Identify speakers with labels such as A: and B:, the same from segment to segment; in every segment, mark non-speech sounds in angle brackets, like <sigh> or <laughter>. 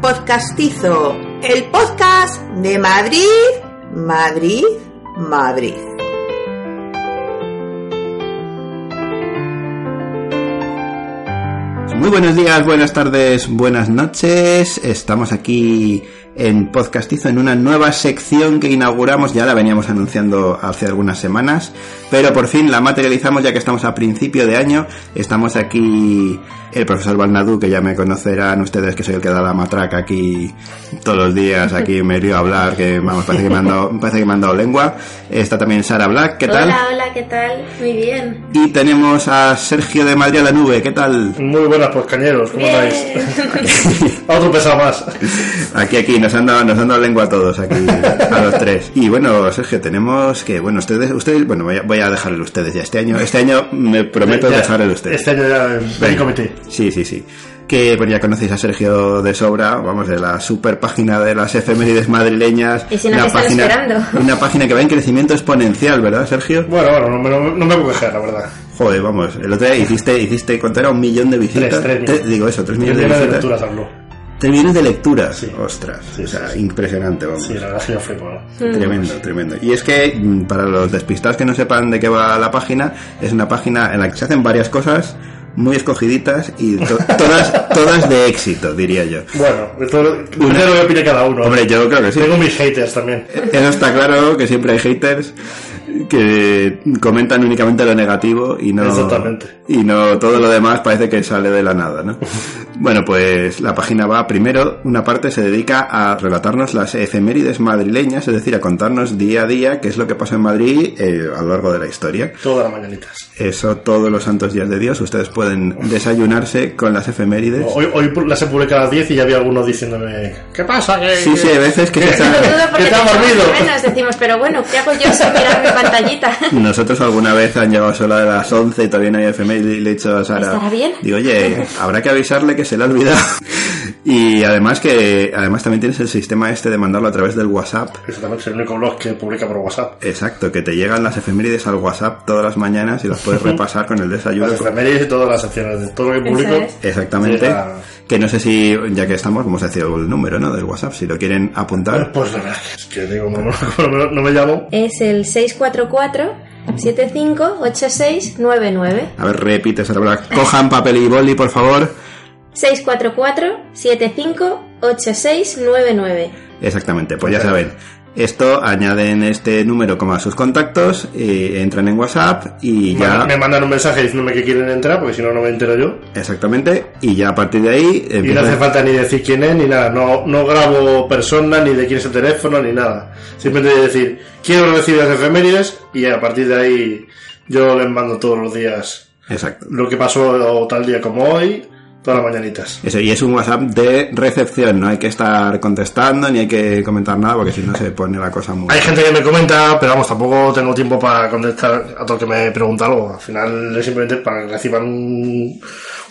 A: Podcastizo, el podcast de Madrid, Madrid, Madrid.
B: Muy buenos días, buenas tardes, buenas noches. Estamos aquí en Podcastizo en una nueva sección que inauguramos, ya la veníamos anunciando hace algunas semanas, pero por fin la materializamos ya que estamos a principio de año. Estamos aquí el profesor Balnadú, que ya me conocerán ustedes que soy el que da la matraca aquí todos los días, aquí me río a hablar, que vamos, parece que me han dado, <laughs> parece que me han dado lengua. Está también Sara Black, ¿qué tal?
C: Hola, hola, ¿qué tal? Muy bien.
B: Y tenemos a Sergio de Madrid a la nube, ¿qué tal?
D: Muy buenas, pues cañeros, ¿cómo estáis? Otro pesado más.
B: Aquí, aquí, nos han dado, nos han dado lengua a todos, aquí, a los tres. Y bueno, Sergio, tenemos que, bueno, ustedes, ustedes, bueno, voy a, voy a dejarle ustedes ya. Este año, este año me prometo
D: Ya,
B: dejarle ustedes.
D: Este año ya en
B: Venga.
D: comité.
B: Sí, sí, sí. Que pues ya conocéis a Sergio de sobra, vamos, de la super página de las efemérides madrileñas.
C: Y si no,
B: una
C: ¿qué están
B: página,
C: esperando?
B: Una página que va en crecimiento exponencial, ¿verdad, Sergio?
D: Bueno, bueno, no, me- no, no me puedo quejar, la verdad.
B: Joder, vamos, el otro día hiciste, hiciste, ¿cuánto era? Un millón de visitas.
D: Tres, tres,
B: digo eso, tres millones de
D: de
B: visitas. Tres millones de lecturas.
D: Sí.
B: Ostras,
D: Sí,
B: o sea,
D: sí, sí.
B: impresionante, vamos.
D: Sí, la verdad es que yo flipo, ¿no?
B: Tremendo, tremendo. Y es que, mm, para los despistados que no sepan de qué va la página, es una página en la que se hacen varias cosas muy escogiditas y to- <laughs> todas, todas de éxito, diría yo.
D: Bueno, esto de lo que opine cada uno.
B: Hombre, yo creo que sí.
D: Tengo mis haters también.
B: Eso está claro, que siempre hay haters que comentan únicamente lo negativo y no
D: Exactamente.
B: y no todo lo demás parece que sale de la nada, ¿no? <laughs> Bueno, pues la página va primero, una parte se dedica a relatarnos las efemérides madrileñas, es decir, a contarnos día a día qué es lo que pasó en Madrid eh, a lo largo de la historia.
D: Todas las mañanitas.
B: Eso todos los santos días de Dios, ustedes pueden desayunarse con las efemérides.
D: Hoy, hoy las he publicado a las 10 y ya había algunos diciéndome ¿Qué pasa? ¿Qué,
B: Sí, sí, hay veces que se
C: Lo
B: sale-
C: dudo porque
D: ¿Qué te
C: te
D: ha
C: echamos
D: dormido?
C: decimos, pero bueno, ¿qué hago yo mi <laughs> pantallita? <laughs>
B: Nosotros alguna vez han llegado solo a las 11 y todavía no hay efeméride y le he dicho a Sara.
C: ¿Estará bien?
B: Digo, oye, <laughs> habrá que avisarle que se le ha olvidado. <laughs> y además que además también tienes el sistema este de mandarlo a través del WhatsApp.
D: Exactamente, es el único blog que publica por WhatsApp.
B: Exacto, que te llegan las efemérides al WhatsApp todas las mañanas y las puedes repasar con el desayuno.
D: Las efemérides y todas las secciones de todo lo que publico.
C: es.
B: Exactamente.
D: Llega-
B: Que no sé si, ya que estamos, vamos a decir el número, ¿no? Del WhatsApp, si lo quieren apuntar.
D: Pues la verdad es que digo, no, <laughs> no, me llamo.
C: Es el 644-758699.
B: A ver, repite, Sara Black. Cojan papel y boli, por favor.
C: 644-758699.
B: Exactamente, pues ya saben. Esto añaden este número como a sus contactos, eh, entran en WhatsApp y ya.
D: Me mandan un mensaje diciéndome que quieren entrar, porque si no, no me entero yo.
B: Exactamente, y ya a partir de ahí
D: Y no hace falta ni decir quién es, ni nada. No, no grabo persona, ni de quién es el teléfono, ni nada. Simplemente decir, quiero recibir las efemérides, y a partir de ahí yo les mando todos los días
B: Exacto.
D: lo que pasó o tal día como hoy, todas las mañanitas.
B: Eso, y es un WhatsApp de recepción, no hay que estar contestando ni hay que comentar nada porque si no se pone la cosa muy.
D: Hay gente que me comenta, pero vamos, tampoco tengo tiempo para contestar a todo el que me pregunta algo. Al final es simplemente para que reciban un,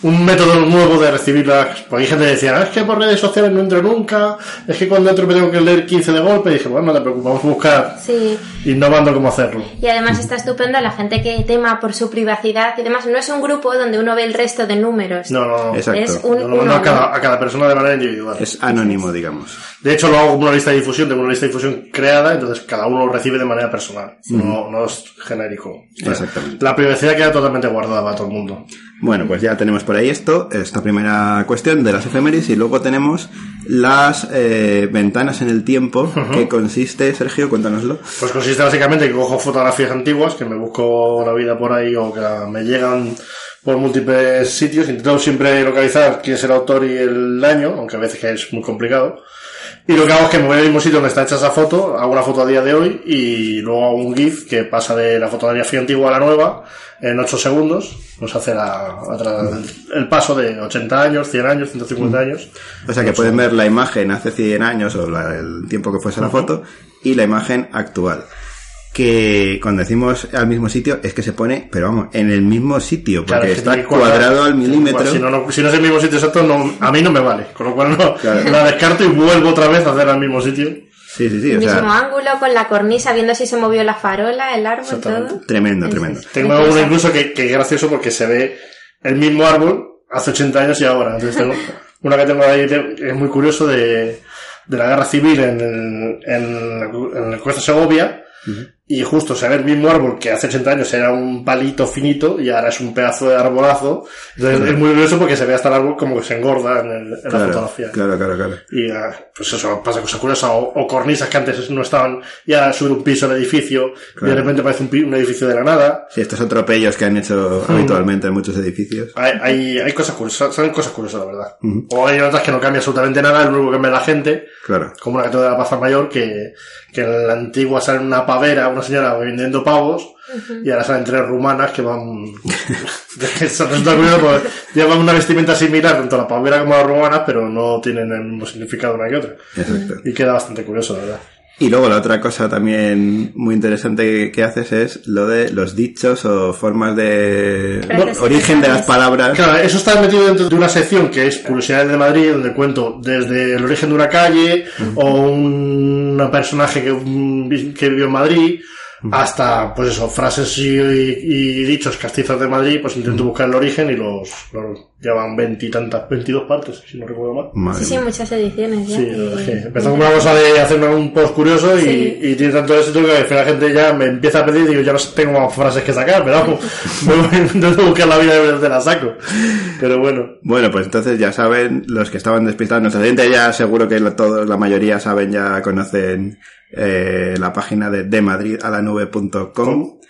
D: un método nuevo de recibirlas. Porque hay gente que decía, "Ah, es que por redes sociales no entro nunca, es que cuando entro me tengo que leer 15 de golpe. Y dije, bueno, no te preocupes, vamos a buscar
C: Sí,
D: innovando cómo hacerlo.
C: y además está estupendo la gente que tema por su privacidad y demás. No es un grupo donde uno ve el resto de números.
D: No, no, no.
B: Exacto.
C: Es un
D: Yo lo mando
C: uno,
D: a cada, a cada persona de manera individual.
B: Es anónimo, digamos.
D: De hecho, lo hago como una lista de difusión, tengo una lista de difusión creada, entonces cada uno lo recibe de manera personal. No, no es genérico.
B: Exactamente.
D: La privacidad queda totalmente guardada para todo el mundo.
B: Bueno, pues ya tenemos por ahí esto, esta primera cuestión de las efemérides y luego tenemos las eh, ventanas en el tiempo, que consiste, Sergio, cuéntanoslo.
D: Pues consiste básicamente en que cojo fotografías antiguas, que me busco la vida por ahí o que me llegan por múltiples sitios. Intento siempre localizar quién es el autor y el año, aunque a veces que es muy complicado. Y lo que hago es que me voy al mismo sitio donde está hecha esa foto, hago una foto a día de hoy y luego hago un GIF que pasa de la fotografía antigua a la nueva en 8 segundos. Nos hace la, la- el paso de 80 años, 100 años, 150 años.
B: O sea que pueden ver la imagen hace 100 años o la- el tiempo que fuese la foto y la imagen actual. Que cuando decimos al mismo sitio es que se pone, pero vamos, en el mismo sitio, porque
D: Claro,
B: está cuadrado al milímetro.
D: Si, no, no- si no es el mismo sitio exacto, no, a mí no me vale. Con lo cual no,
B: Claro.
D: la descarto y vuelvo otra vez a hacer al mismo sitio.
B: Sí, sí, sí,
C: El
B: o
C: mismo
B: sea,
C: ángulo, con la cornisa, viendo si se movió la farola, el árbol, todo.
B: tremendo, tremendo.
D: Tengo uno incluso que, que es gracioso porque se ve el mismo árbol hace 80 años y ahora. Entonces tengo Una que tengo ahí es muy curioso de, de la guerra civil en el, en, la- en el Cuesta Segovia. Y justo se ve el mismo árbol que hace 80 años era un palito finito y ahora es un pedazo de arbolazo. Entonces es muy curioso porque se ve hasta el árbol como que se engorda en, el- en la
B: Claro,
D: fotografía.
B: claro, claro, claro.
D: Y ah, pues eso pasa cosas curiosas, o, o cornisas que antes no estaban, y ahora sube un piso el edificio, y
B: Claro.
D: de repente parece un, un edificio de la nada.
B: Sí, estos atropellos que han hecho
D: Mm.
B: habitualmente en muchos edificios.
D: Hay, hay, hay cosas curiosas, salen cosas curiosas, la verdad.
B: Ujú.
D: O hay otras que no cambia absolutamente nada, lo único que cambia la gente,
B: Claro.
D: como la que de la Plaza Mayor, que, que en la antigua sale una pavera, una señora vendiendo pavos, y ahora salen tres rumanas que van... Eso resulta curioso porque llevan una vestimenta similar, tanto la pavera como las rumanas, pero no tienen el mismo significado una que otra.
B: Exacto.
D: Y queda bastante curioso, la verdad.
B: Y luego la otra cosa también muy interesante que, haces es lo de los dichos o formas de origen de las palabras.
D: Claro, eso está metido dentro de una sección que es Curiosidades de Madrid, donde cuento desde el origen de una calle o un personaje que, que vivió en Madrid, hasta, pues eso, frases y, y dichos castizos de Madrid, pues intento buscar el origen y los, los llevan veintitantas, veintidós partes, si no recuerdo mal.
B: Madre
C: Sí, sí, muchas ediciones ya.
D: Sí,
C: y-
D: es que empezó como una cosa de hacer un post curioso y,
C: Sí.
D: y tiene tanto éxito que al final la gente ya me empieza a pedir y digo, ya no sé, tengo más frases que sacar, pero vamos, <laughs> voy intento buscar la vida de la saco. Pero bueno.
B: Bueno, pues entonces ya saben, los que estaban despistados, nuestra gente ya seguro que todos, la mayoría saben, ya conocen eh, la página de demadridalanube.com.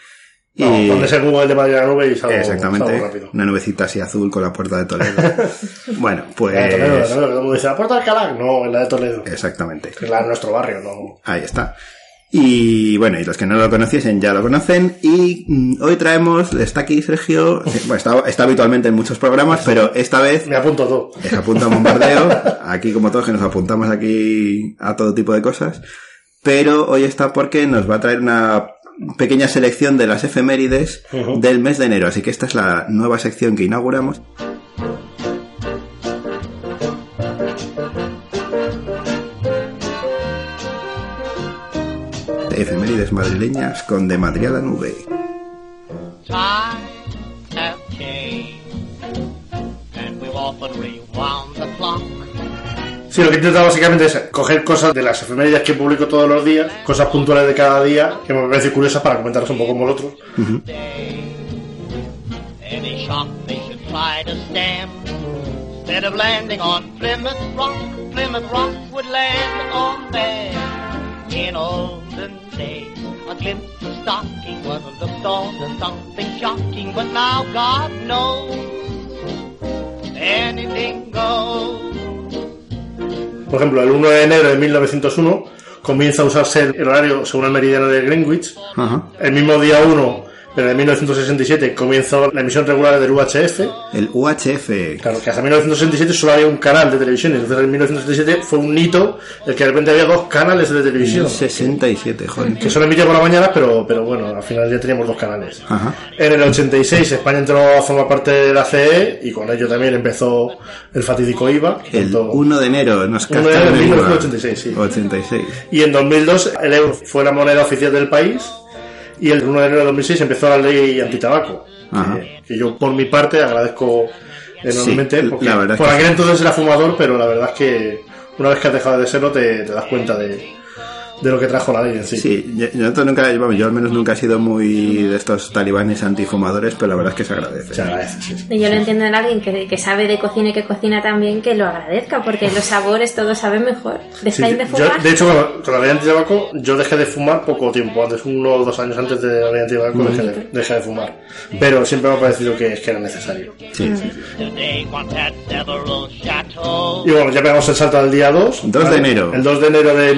B: Y
D: No, donde se Google de Madrid a la nube y salgo,
B: exactamente,
D: salgo rápido.
B: una nubecita así azul con la puerta de Toledo. <laughs> bueno,
D: La de Toledo, la
B: pues
D: Toledo, el la puerta de Alcalá, no, la de Toledo.
B: exactamente.
D: Es la de nuestro barrio, no.
B: Ahí está. Y bueno, y los que no lo conociesen ya lo conocen. Y mm, hoy traemos, está aquí Sergio, eh, bueno, está, está habitualmente en muchos programas, pero esta vez
D: Me apunto todo.
B: se apunta a bombardeo. Aquí, como todos, que nos apuntamos aquí a todo tipo de cosas. Pero hoy está porque nos va a traer una pequeña selección de las efemérides del mes de enero. Así que esta es la nueva sección que inauguramos. Efemérides madrileñas con De Madrid a la nube.
D: Sí, lo que intento básicamente es coger cosas de las efemérides que publico todos los días, cosas puntuales de cada día, que me parecen curiosas para comentarlas un poco con vosotros.
E: A glimpse of stocking was on something shocking, but now God knows. Anything goes.
D: Por ejemplo, el 1 de enero de 1901 comienza a usarse el horario según el meridiano de Greenwich.
B: Ajá.
D: El mismo día 1, pero en 1967, comenzó la emisión regular del UHF.
B: El UHF.
D: Claro, que hasta 1967 solo había un canal de televisión. Entonces en 1967 fue un hito el que de repente había dos canales de televisión.
B: 67, joder.
D: Que solo emitía por la mañana, pero, pero bueno, al final ya teníamos dos canales.
B: Ajá.
D: En el 86 España entró a formar parte de la CE y con ello también empezó el fatídico IVA.
B: El
D: Tanto-
B: 1 de enero nos
D: 1 de enero de
B: el IVA.
D: 1986, sí.
B: 86.
D: Y en 2002 el euro fue la moneda oficial del país y el 1 de enero de 2006 empezó la ley antitabaco. Que, que yo por mi parte agradezco enormemente
B: Sí,
D: porque por
B: que
D: aquel entonces era fumador, pero la verdad es que una vez que has dejado de serlo te, te das cuenta de, de lo que trajo la ley en sí.
B: Sí, yo, nosotros nunca, yo al menos nunca he sido muy de estos talibanes antifumadores, pero la verdad es que se agradece.
D: Se agradece, sí, sí.
C: Y yo lo entiendo en alguien que, que sabe de cocina y que cocina también, que lo agradezca, porque los sabores todos saben mejor.
D: Sí,
C: ¿Dejáis de
D: yo-
C: fumar?
D: de hecho, con, la ley antitabaco, yo dejé de fumar poco tiempo, antes, uno o dos años antes de la ley antitabaco, dejé, de, dejé de fumar. Pero siempre me ha parecido que, que era necesario.
B: Sí, sí, sí.
D: Y bueno, ya pegamos el salto al día 2.
B: 2 de enero.
D: El 2 de enero de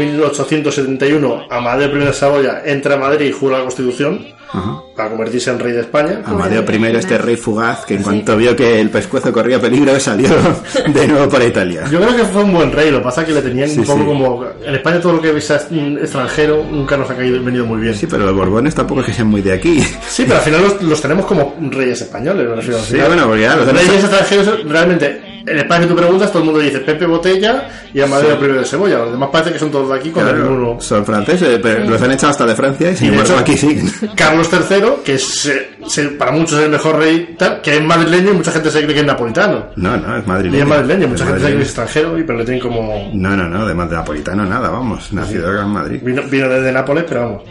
D: 1871, Amadeo I de Saboya entra a Madrid y jura la Constitución
B: Ajá.
D: para convertirse en rey de España.
B: Amadeo I, este rey fugaz, que en cuanto vio que el pescuezo corría peligro, salió <laughs> de nuevo para Italia.
D: Yo creo que fue un buen rey, lo que pasa es que le tenían
B: Sí,
D: un poco
B: sí.
D: como... En España todo lo que visa extranjero nunca nos ha caído, venido muy bien.
B: Sí, pero los borbones tampoco es que sean muy de aquí.
D: Sí, pero al final los, <laughs> los tenemos como reyes españoles, me refiero. Al
B: Sí, bueno, porque ya los
D: reyes extranjeros realmente en España que tú preguntas, todo el mundo dice Pepe Botella y Amadeo Primero de Cebolla. Los demás parece que son todos de aquí con
B: Claro, son franceses, pero los han echado hasta de Francia y sin
D: Y
B: embargo
D: hecho-
B: aquí siguen. <laughs>
D: Carlos III, que es, eh, se- para muchos es el mejor rey, tal, que es madrileño y mucha gente se cree que es napolitano.
B: No, no, es
D: Y
B: madrileño.
D: es madrileño, mucha
B: Es
D: gente se cree que es extranjero, y pero le tienen como...
B: No, no, no, de de napolitano nada, vamos. Nacido acá en Madrid.
D: Vino, vino desde Nápoles, pero vamos.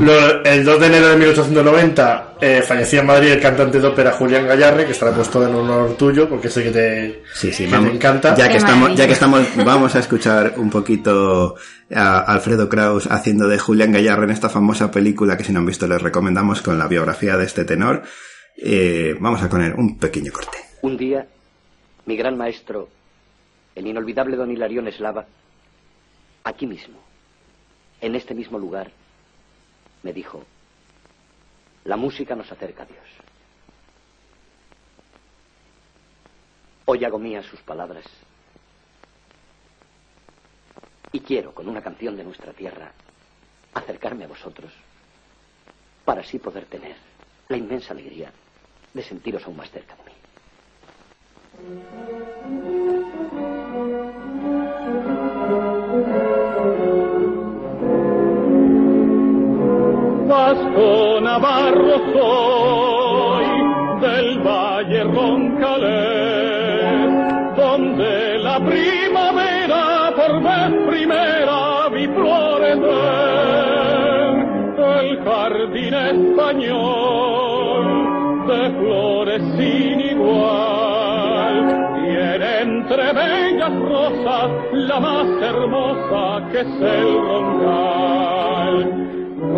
D: Lo- el 2 de enero de 1890 eh, fallecía en Madrid el cantante de ópera Julián Gallarre, que estará puesto en honor tuyo, porque sé que te,
B: Sí, sí,
D: que
B: vamos.
D: te encanta.
B: Ya que
C: Qué
B: estamos, ya
C: maravilla.
B: que estamos, vamos a escuchar un poquito a Alfredo Kraus haciendo de Julián Gallarre en esta famosa película que si no han visto les recomendamos con la biografía de este tenor. Eh, vamos a poner un pequeño corte.
F: Un día, mi gran maestro, el inolvidable don Hilarión Eslava, aquí mismo, en este mismo lugar, me dijo, la música nos acerca a Dios. Hoy hago mías sus palabras y quiero, con una canción de nuestra tierra, acercarme a vosotros para así poder tener la inmensa alegría de sentiros aún más cerca de mí.
G: Vasco Navarro soy del Valle Roncalés, donde la primavera por vez primera vi florecer el jardín español de flores sin igual. Tiene entre bellas rosas la más hermosa que es el roncal.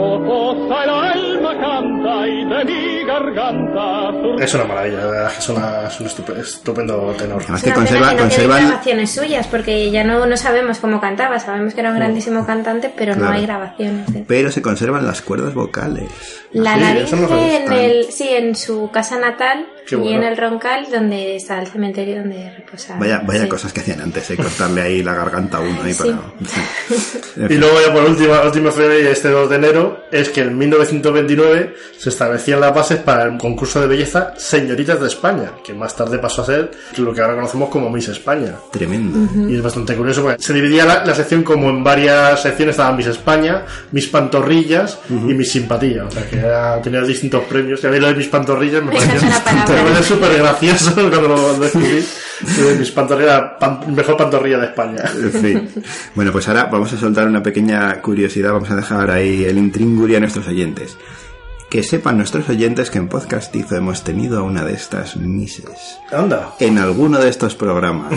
G: Gozosa el alma canta y de mi garganta
D: Es una maravilla, la verdad, que es, una- es un estupe- estupendo tenor.
B: Además que conserva,
C: que no queden
B: conservan,
C: grabaciones suyas, porque ya no, no sabemos cómo cantaba. Sabemos que era un grandísimo cantante, pero
B: Claro.
C: no hay grabaciones. de-
B: pero se conservan las cuerdas vocales.
C: La
D: Sí, no sabía.
C: en el, sí, en su casa natal
D: Qué
C: y
D: bueno.
C: en el Roncal, donde está el cementerio donde reposa.
B: Vaya, vaya
C: sí.
B: cosas que hacían antes, eh, cortarle ahí la garganta a uno ahí
C: Sí.
B: para. <laughs>
D: Y luego ya por último, la última efeméride de este 2 de enero es que en 1929 se establecían las bases para el concurso de belleza Señoritas de España, que más tarde pasó a ser lo que ahora conocemos como Miss España.
B: Tremendo.
D: Y es bastante curioso porque se dividía la, la sección como en varias secciones, estaban Miss España, Miss Pantorrillas y Miss Simpatía. O sea que era- tenía distintos premios. Y a mí lo de Miss Pantorrillas me pareció súper gracioso cuando lo descubrí. Miss Pantorrillas, pan- mejor pantorrilla de España.
B: En fin. Bueno, pues ahora vamos a soltar una pequeña curiosidad, vamos a dejar ahí el intringuri a nuestros oyentes. Que sepan nuestros oyentes que en Podcastizo hemos tenido a una de estas mises.
D: Anda.
B: En alguno de estos programas.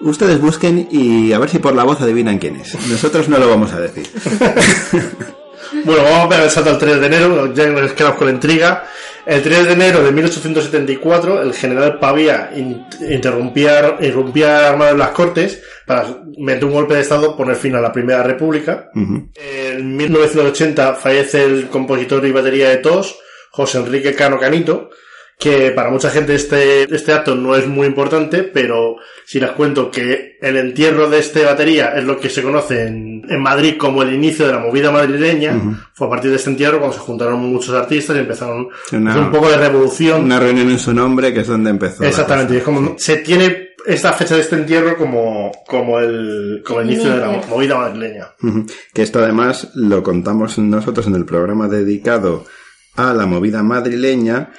B: Ustedes busquen y a ver si por la voz adivinan quién es. Nosotros no lo vamos a decir. <laughs>
D: Bueno, vamos a pegar el salto al 3 de enero, ya nos quedamos con la intriga. El 3 de enero de 1874, el general Pavía in- interrumpía, irrumpía armado en las cortes para, mediante un golpe de estado, poner fin a la Primera República.
B: Ujú.
D: En 1980 fallece el compositor y batería de TOS, José Enrique Cano Canito, que para mucha gente este, este acto no es muy importante, pero si les cuento que el entierro de este batería es lo que se conoce en, en Madrid como el inicio de la movida madrileña, fue a partir de este entierro cuando se juntaron muchos artistas y empezaron
B: una-
D: un poco de revolución.
B: Una reunión en su nombre que es donde empezó.
D: Exactamente, y es como, se tiene esta fecha de este entierro como, como el, como el inicio de la movida madrileña.
B: Que esto además lo contamos nosotros en el programa dedicado a la movida madrileña,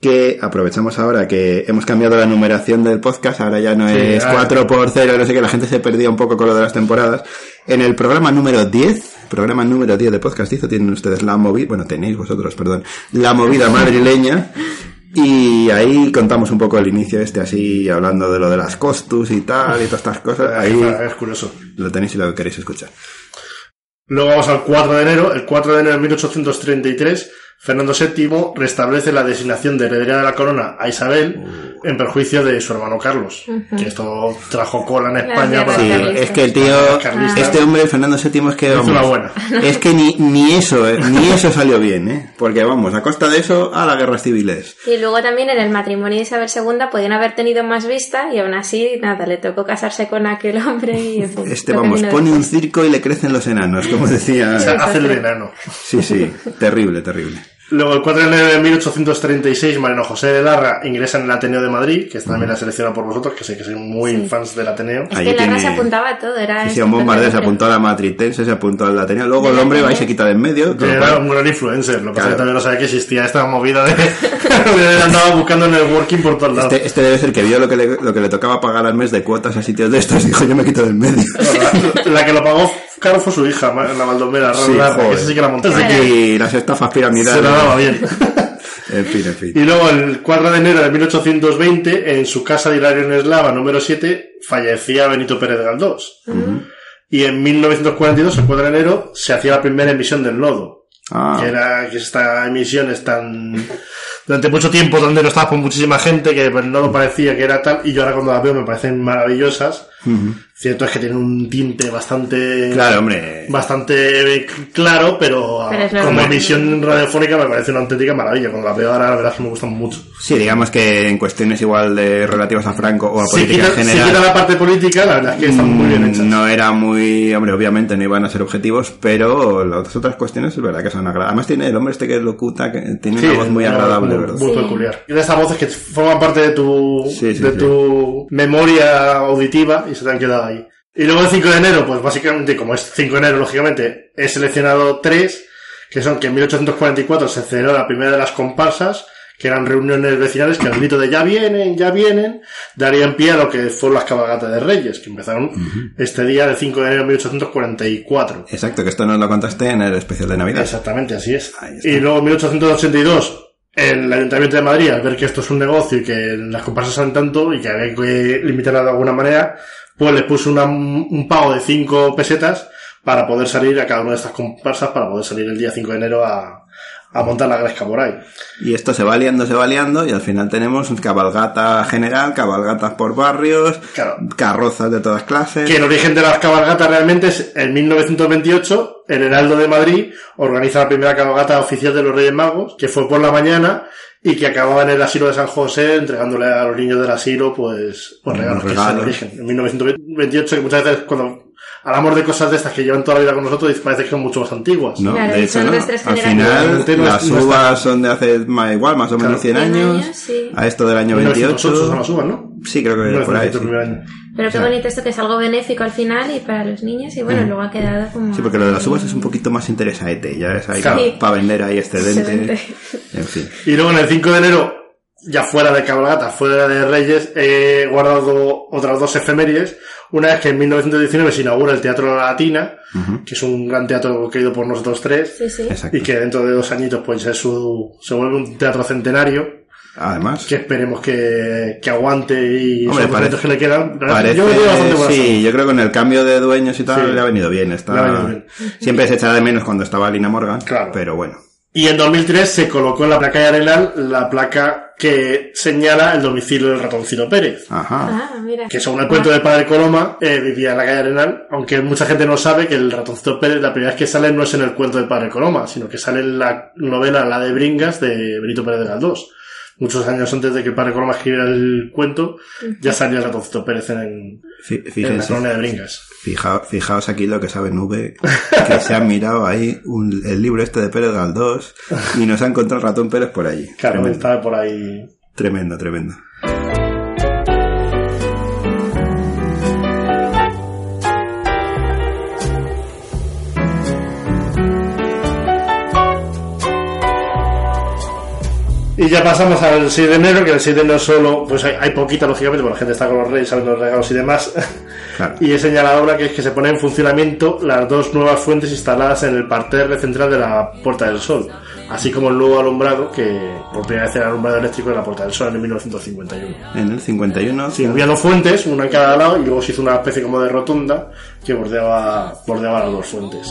B: que aprovechamos ahora que hemos cambiado la numeración del podcast, ahora ya no
D: Sí,
B: es
D: ah.
B: 4 por 0, no sé que la gente se perdía un poco con lo de las temporadas. En el programa número 10, programa número 10 de Podcastizo, tienen ustedes la movida, bueno, tenéis vosotros, perdón, la movida madrileña. Y ahí contamos un poco el inicio este así, hablando de lo de las costus y tal, y todas estas cosas. Ahí
D: Es curioso.
B: lo tenéis si lo queréis escuchar.
D: Luego vamos al 4 de enero. El 4 de enero de 1833, Fernando VII restablece la designación de heredera de la corona a Isabel en perjuicio de su hermano Carlos. Que esto trajo cola en España para
B: Sí, es que el tío, este hombre, Fernando VII, es que vamos,
D: buena.
B: es que ni, ni eso, eh, ni eso salió bien, eh, porque vamos, a costa de eso, a las guerras civiles.
C: Y luego también en el matrimonio de Isabel II podían haber tenido más vista y aún así, nada, le tocó casarse con aquel hombre y en fin,
B: Este, vamos, pone un circo y le crecen los enanos, como decía.
D: O sea, hace el enano.
B: Sí, sí, terrible, terrible.
D: Luego, el 4 de enero de 1836, Mariano José de Larra ingresa en el Ateneo de Madrid, que está también la seleccionado por vosotros, que sé que sois muy
C: Sí.
D: fans del Ateneo.
C: Es que Lara
B: tiene-
C: se apuntaba a todo, era...
B: Sí, sí, un bombardeo se apuntó a la matritense, se apuntó al Ateneo. Luego el hombre va y se quita de en medio.
D: Era un gran influencer, lo que pasa
B: Claro.
D: que también no sabía que existía esta movida de... <laughs> andaba buscando networking por todos lados.
B: Este, este debe ser que vio lo que, le, lo que le tocaba pagar al mes de cuotas a sitios de estos y <laughs> dijo, yo me quito del medio.
D: La, la que lo pagó caro fue su hija, la Baldomera,
B: Sí,
D: Larra, que sí que la montó.
B: Que las estafas piramidales.
D: Bien. <laughs>
B: En fin, en fin.
D: Y luego, el 4 de enero de 1820, en su casa de Hilario Eslava, número 7, fallecía Benito Pérez Galdós. Y en 1942, el 4 de enero, se hacía la primera emisión del Nodo.
B: Ah,
D: Que era que esta emisión es tan... Durante mucho tiempo, donde no estaba con muchísima gente, que pues, no lo parecía que era tal, y yo ahora cuando la veo me parecen maravillosas. Cierto es que tiene un tinte bastante...
B: claro, hombre.
D: Bastante claro, pero,
C: Pero es
D: como emisión radiofónica me parece una auténtica maravilla. Cuando la veo ahora, la verdad es que me gustan mucho.
B: Sí, digamos que en cuestiones igual de relativas a Franco o a
D: Si
B: política
D: quita,
B: en
D: si
B: general.
D: quita la parte política, la verdad es que están muy bien hechas.
B: Mm, No era muy, hombre, obviamente no iban a ser objetivos, pero las otras cuestiones es verdad que son agradables. Además tiene el hombre este que locuta, que tiene una voz muy agradable,
D: muy,
B: ¿verdad?
D: Muy
C: Sí.
D: peculiar. Y de esas voces que forman parte de tu,
B: Sí, sí,
D: de
B: sí.
D: tu memoria auditiva y se te han quedado ahí. Y luego el 5 de enero, pues básicamente, como es 5 de enero, lógicamente, he seleccionado tres, que son que en 1844 se celebró la primera de las comparsas, que eran reuniones vecinales que al grito de ya vienen, ya vienen, darían pie a lo que fueron las cabalgatas de Reyes, que empezaron este día del 5 de enero de 1844.
B: Exacto, que esto nos lo contaste en el especial de Navidad.
D: Exactamente, así es. Y luego en 1882, el Ayuntamiento de Madrid, al ver que esto es un negocio y que las comparsas salen tanto y que había que limitarlas de alguna manera, pues les puso una- un pago de 5 pesetas para poder salir a cada una de estas comparsas, para poder salir el día 5 de enero a, a montar la gresca por ahí.
B: Y esto se va liando, se va liando, y al final tenemos cabalgata general, cabalgatas por barrios,
D: Claro.
B: carrozas de todas clases.
D: Que el origen de las cabalgatas realmente es en 1928, el Heraldo de Madrid organiza la primera cabalgata oficial de los Reyes Magos, que fue por la mañana y que acababa en el asilo de San José entregándole a los niños del asilo pues, pues
B: Unos
D: regalos, que es el
B: regalos.
D: origen. En 1928, que muchas veces cuando hablamos de cosas de estas que llevan toda la vida con nosotros, parece que son mucho más antiguas.
B: No,
C: Claro,
B: de
C: y
B: hecho,
C: son
B: no. Al final, las
D: no está-
B: uvas son de hace más igual, más o menos 100
C: 100
B: años.
C: sí.
B: A esto del año
D: 1908 son
B: 28.
D: las uvas, ¿no?
B: Sí, creo que por ahí.
D: 1928 el
B: sí.
D: año.
C: Pero qué
B: O sea,
C: bonito esto que es algo benéfico al final y para los niños y bueno, luego ha quedado como...
B: Sí, porque lo de las uvas es un poquito más interesante, ya es ahí
D: Claro.
B: para vender ahí excedente.
C: Excedente.
B: En fin.
D: Y luego en el 5 de enero, ya fuera de cabalgata, fuera de Reyes, he guardado otras dos efemérides. Una es que en 1919 se inaugura el Teatro La Latina, que es un gran teatro querido por nosotros tres,
C: Sí, sí.
D: Y que dentro de dos añitos pues es su, se vuelve un teatro centenario,
B: Además,
D: que esperemos que, que aguante y
B: Hombre,
D: momentos
B: parece-
D: que le quedan.
B: Parece,
D: yo bastante
B: sí, yo creo que con el cambio de dueños y tal
D: Sí.
B: le ha venido bien. Está,
D: Le ha venido bien.
B: Siempre se echará de menos cuando estaba Lina Morgan,
D: Claro.
B: pero bueno.
D: Y en 2003 se colocó en la placa de Arenal la placa que señala el domicilio del ratoncito Pérez.
B: Ajá.
C: Ah, mira.
D: que según el cuento del padre Coloma, eh, vivía en la calle Arenal, aunque mucha gente no sabe que el ratoncito Pérez, la primera vez que sale no es en el cuento del padre Coloma, sino que sale en la novela La de Bringas de Benito Pérez de Galdós. Muchos años antes de que el padre Coloma escribiera el cuento, ya salía el ratoncito Pérez en, en la colonia de Bringas.
B: Fija- fijaos aquí lo que sabe Nube, que se ha mirado ahí un- el libro este de Pérez Galdós y nos ha encontrado el ratón Pérez por allí.
D: Claro,
B: tremendo,
D: estaba por ahí.
B: tremendo, tremendo.
D: Y ya pasamos al 6 de enero, que el 6 de enero solo, pues hay, hay poquita, lógicamente, porque la gente está con los reyes, sabiendo los regalos y demás.
B: Claro. <laughs>
D: Y he señalado ahora que es que se ponen en funcionamiento las dos nuevas fuentes instaladas en el parterre central de la Puerta del Sol, así como el nuevo alumbrado que por primera vez era alumbrado eléctrico de la Puerta del Sol en 1951.
B: En el 51,
D: Sí, había dos fuentes, una en cada lado, y luego se hizo una especie como de rotonda que bordeaba, bordeaba las dos fuentes.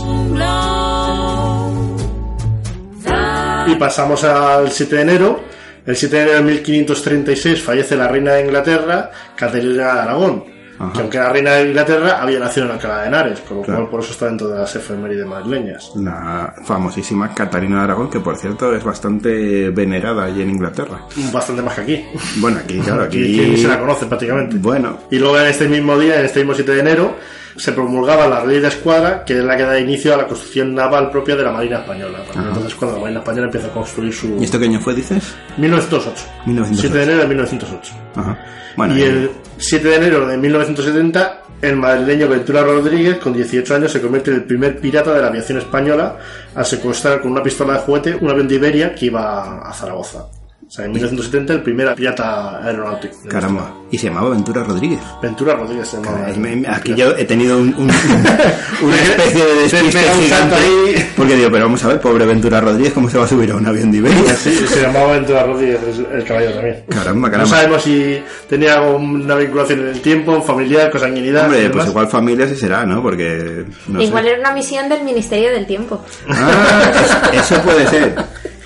D: Y pasamos al 7 de enero. El 7 de enero de 1536 fallece la reina de Inglaterra, Caterina de Aragón.
B: Ajá.
D: Que aunque era reina de Inglaterra, había nacido en Alcalá de Henares, con lo
B: Claro.
D: cual por eso está dentro de las efemérides madrileñas.
B: la famosísima Catarina de Aragón, que por cierto es bastante venerada allí en Inglaterra.
D: Bastante más que aquí.
B: Bueno, aquí, claro, <laughs>
D: Aquí, aquí... se la conoce prácticamente.
B: Bueno,
D: Y luego en este mismo día, en este mismo 7 de enero, se promulgaba la ley de escuadra, que es la que da inicio a la construcción naval propia de la Marina Española. Entonces, cuando la Marina Española empieza a construir su.
B: ¿Y esto qué año fue, dices?
D: 1908.
B: 1908.
D: 7 de enero de 1908.
B: Ajá. Bueno,
D: y
B: eh,
D: el 7 de enero de 1970, el madrileño Ventura Rodríguez, con 18 años, se convierte en el primer pirata de la aviación española al secuestrar con una pistola de juguete un avión de Iberia que iba a Zaragoza. O sea, en 1970 el primer pirata aeronáutico.
B: caramba. Y se llamaba Ventura Rodríguez.
D: Ventura Rodríguez se llamaba.
B: Me- Aquí yo he tenido un- un- <laughs> una especie de despiste gigante.
D: ahí.
B: Porque digo, pero vamos a ver, pobre Ventura Rodríguez, ¿cómo se va a subir a un avión de Iberia?
D: Sí, se llamaba Ventura Rodríguez el caballero también.
B: Caramba,
D: No
B: caramba.
D: sabemos si tenía una vinculación en el tiempo, familiar, consanguinidad. y
B: Hombre, pues igual familia sí será, ¿no? Porque. No
C: Igual
B: sé.
C: era una misión del Ministerio del Tiempo.
B: Ah, eso puede ser.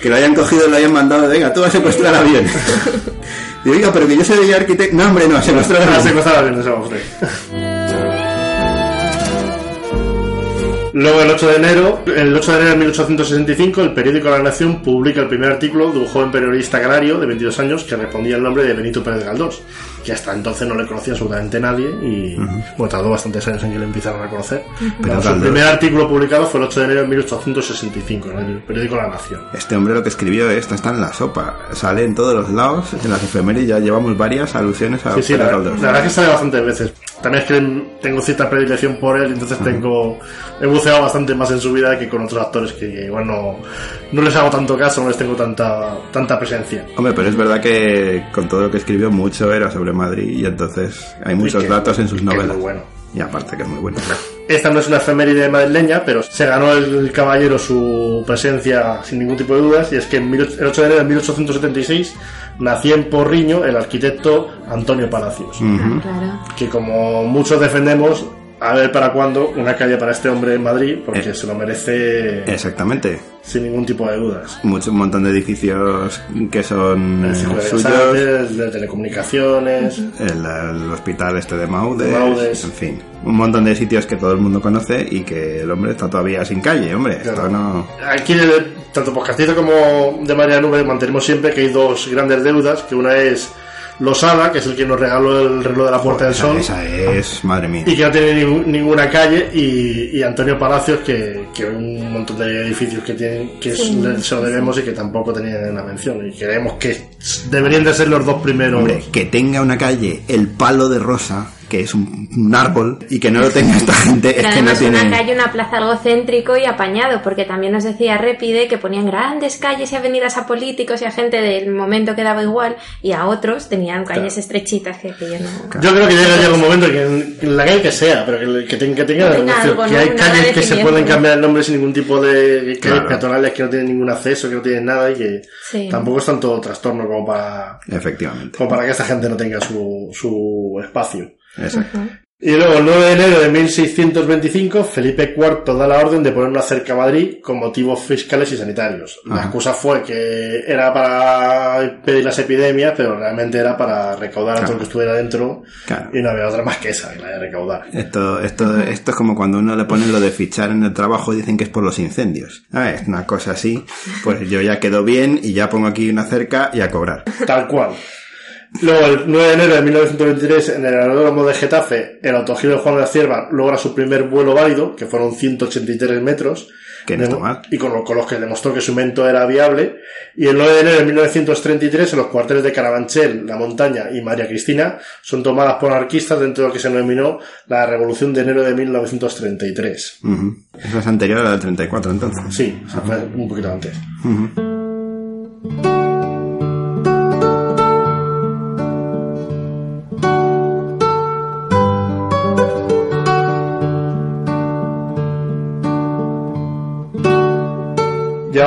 B: Que lo hayan cogido y lo hayan mandado, venga, tú vas a secuestrar avión. <laughs> Digo, oiga, pero que yo soy arquitecto. No, hombre, no, a secuestrar avión.
D: secuestrar aviones, vamos, sí. Luego, el 8 de enero, el 8 de enero de 1865, el periódico La Nación publica el primer artículo de un joven periodista canario de 22 años que respondía el nombre de Benito Pérez Galdós, que hasta entonces no le conocía absolutamente nadie y bueno, tardó bastantes años en que le empezaran a conocer. Pero su primer artículo publicado fue el 8 de enero de 1865 en el periódico La Nación.
B: Este hombre lo que escribió esto está en la sopa. Sale en todos los lados, en las efemérides ya llevamos varias alusiones a
D: Sí, sí, la, la verdad es que sale bastantes veces. También es que tengo cierta predilección por él, entonces tengo he buceado bastante más en su vida que con otros actores que igual no, no les hago tanto caso, no les tengo tanta tanta presencia.
B: Hombre, pero es verdad que con todo lo que escribió mucho era sobre Madrid y entonces hay muchos
D: que-
B: datos en sus
D: que es
B: novelas.
D: muy bueno.
B: Y aparte que es muy bueno.
D: Esta no es una efeméride madrileña, pero se ganó el caballero su presencia sin ningún tipo de dudas, y es que en el 8 de enero de 1876 nació en Porriño el arquitecto Antonio Palacios.
C: Claro.
D: que como muchos defendemos, a ver para cuándo una calle para este hombre en Madrid, porque
B: Eh.
D: se lo merece
B: Exactamente.
D: sin ningún tipo de dudas.
B: Mucho, un montón de edificios que son
D: El de
B: suyos.
D: Artes, de telecomunicaciones,
B: El, el hospital este de Maudes,
D: De Maudes.
B: en fin, un montón de sitios que todo el mundo conoce y que el hombre está todavía sin calle, hombre, esto
D: Claro.
B: no...
D: Aquí, de- tanto por Castizo como de María Nube, mantenemos siempre que hay dos grandes deudas, que una es Losada, que es el que nos regaló el reloj de la Puerta del Sol,
B: esa es, madre mía.
D: y que no tiene ningún- ninguna calle, y, y Antonio Palacios, que, que un montón de edificios que tienen que
C: Sí.
D: es- se lo debemos y que tampoco tenían una mención, y creemos que deberían de ser los dos primeros.
B: Hombre, que tenga una calle el palo de rosa, que es un, un árbol, y que no lo tenga esta gente,
C: Pero
B: es que no tiene...
C: una calle, una plaza algo céntrico y apañado, porque también nos decía Répide que ponían grandes calles y avenidas a políticos y a gente del momento que daba igual, y a otros tenían calles estrechitas que aquello no...
D: Yo creo que llega, llega un momento que en, en la calle que sea, pero que, que tenga, que tenga
C: Que tenga algo,
D: que
C: ¿no?
D: hay calles que se pueden cambiar el nombre sin ningún tipo de calles
B: Claro.
D: peatonales que no tienen ningún acceso, que no tienen nada y que
C: Sí.
D: tampoco es tanto trastorno como para,
B: Efectivamente.
D: como para que esta gente no tenga su, su espacio.
B: Exacto.
D: Y luego, el 9 de enero de 1625, Felipe IV da la orden de poner una cerca a Madrid con motivos fiscales y sanitarios. La
B: Ajá.
D: excusa fue que era para pedir las epidemias, pero realmente era para recaudar a todo
B: Claro.
D: lo que estuviera dentro
B: Claro.
D: y no había otra más que esa, que la de recaudar.
B: Esto, esto, esto es como cuando uno le ponen lo de fichar en el trabajo y dicen que es por los incendios. Ah, Es una cosa así, pues yo ya quedo bien y ya pongo aquí una cerca y a cobrar.
D: Tal cual. Luego, el 9 de enero de 1923, en el aeródromo de Getafe, el autogiro de Juan de la Cierva logra su primer vuelo válido, que fueron 183 metros.
B: Que no está mal.
D: Y con, con los que demostró que su invento era viable. Y el 9 de enero de 1933, en los cuarteles de Carabanchel, La Montaña y María Cristina, son tomadas por anarquistas dentro de lo que se denominó la Revolución de enero de 1933.
B: Ujú. Eso es anterior a la del 34, entonces.
D: Sí, sea, fue un poquito antes.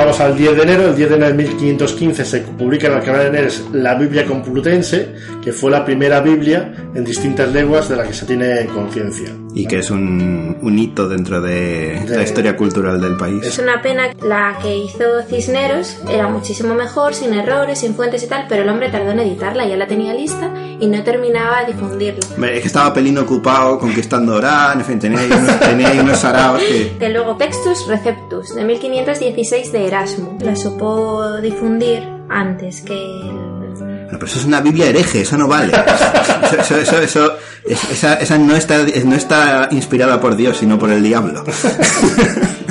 D: Llegamos al 10 de enero, el 10 de enero de 1515 se publica en el canal de Neres la Biblia Complutense, que fue la primera Biblia en distintas lenguas de la que se tiene conciencia.
B: Y que es un, un hito dentro de,
D: De-
B: la historia cultural del país.
C: Es una pena, la que hizo Cisneros era muchísimo mejor, sin errores, sin fuentes y tal, pero el hombre tardó en editarla, ya la tenía lista y no terminaba de difundirla.
B: Es que estaba Pelín ocupado conquistando Orán, en fin, tenía ahí unos, tenía ahí unos saraos que...
C: Que luego Textus Receptus, de 1516 de Erasmo, la supo difundir antes que el
B: pero eso es una Biblia hereje, eso no vale. <laughs> Eso, eso, eso, eso- es- esa, esa no, está, no está inspirada por Dios, sino por el diablo. <laughs>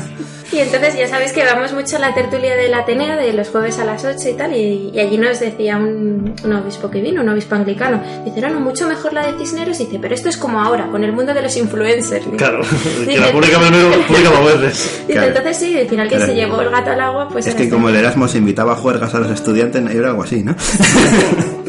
C: Y entonces ya sabéis que vamos mucho a la tertulia del Ateneo de los jueves a las 8 y tal, y, y allí nos decía un, un obispo que vino, un obispo anglicano, dice, no, no, mucho mejor la de Cisneros, dice, pero esto es como ahora, con el mundo de los influencers. Dice.
D: Claro, <laughs> que
C: Dice-
D: la pública pública más veces.
C: Dice,
B: Claro.
C: entonces sí, al final que
B: Claro.
C: se llevó el gato al agua, pues
B: Es que como el Erasmo se invitaba a juergas a los estudiantes, era algo así, ¿no? <laughs>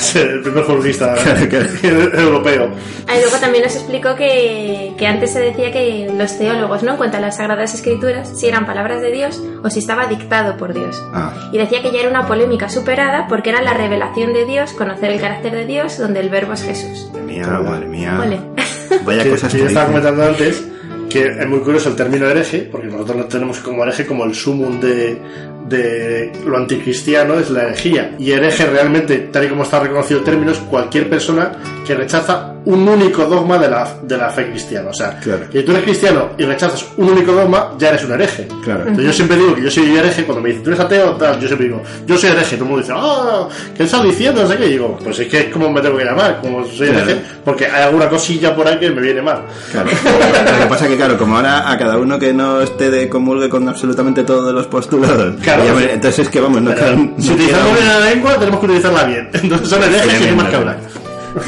B: <laughs>
D: El primer <laughs>
B: claro. <laughs>
D: europeo.
C: Ah, y luego también nos explicó que, que antes se decía que los teólogos, ¿no? En cuanto a las Sagradas Escrituras, si eran palabras de Dios o si estaba dictado por Dios.
B: Ah,
C: Y decía que ya era una polémica superada porque era la revelación de Dios, conocer el carácter de Dios, donde el verbo es Jesús.
B: madre mía, madre mía. Vaya cosas
D: que
B: que
D: yo estaba
B: dicen.
D: comentando antes que es muy curioso el término hereje, porque nosotros lo tenemos como hereje como el sumum de, de lo anticristiano es la herejía. Y hereje realmente, tal y como está reconocido el término, es cualquier persona que rechaza un único dogma de la, de la fe cristiana. O sea,
B: Claro.
D: que tú eres cristiano y rechazas un único dogma, ya eres un hereje.
B: Claro.
D: Entonces yo siempre digo que yo soy hereje, cuando me dicen, tú eres ateo, tal, yo siempre digo, yo soy hereje. Todo el mundo dice, ah, ¿qué estás diciendo? No sé qué. Y digo, pues es que es como me tengo que llamar, como soy
B: Claro.
D: hereje, porque hay alguna cosilla por ahí que me viene mal.
B: Claro. Lo que pasa que, claro, como ahora a cada uno que no esté de comulgue con absolutamente todos los postulados,
D: Claro.
B: ya entonces es que vamos, no,
D: Pero,
B: no
D: si utilizamos bien la lengua, tenemos que utilizarla bien. <laughs> Entonces son herejes y hay más que hablar.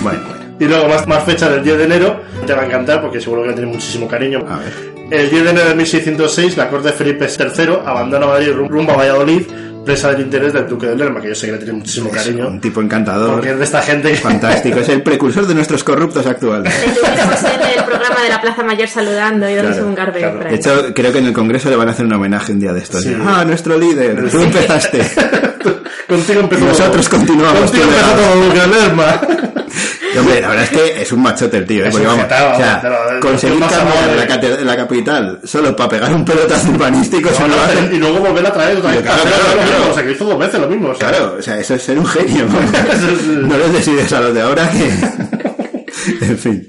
B: Bueno.
D: Y luego más, más fecha del 10 de enero, te va a encantar porque seguro que le tiene muchísimo cariño.
B: A ver.
D: El 10 de enero de 1606, la corte de Felipe III abandona Madrid rum- rumbo a Valladolid, presa del interés del duque de Lerma, que yo sé que le tiene muchísimo
B: Es
D: cariño.
B: un tipo encantador.
D: Porque es de esta gente que...
B: Fantástico, es el precursor de nuestros corruptos actuales. <laughs>
C: Le tuviéramos en el programa de la Plaza Mayor saludando y dándose
B: Claro,
C: un garbeo
D: claro.
B: De hecho, creo que en el Congreso le van a hacer un homenaje un día de estos.
D: Sí.
B: Ah, nuestro líder, tú empezaste. <laughs>
D: Contigo empezó
B: Y nosotros
D: todo.
B: continuamos,
D: Contigo empezó todo, duque de Lerma. <laughs>
B: Hombre, la verdad es que es un machote el tío. ¿eh? Porque, vamos,
D: jetado,
B: o sea,
D: pero-
B: conseguir cambiar la, la capital solo para pegar un pelotazo urbanístico,
D: No,
B: no
D: no,
B: lo hacen-
D: y luego volver a traer otra vez.
B: Claro, claro,
D: lo
B: claro.
D: O sea, que hizo dos veces lo mismo. o sea.
B: Claro, o sea, eso es ser un genio. no <laughs> les decides a los de ahora que... <laughs> en fin.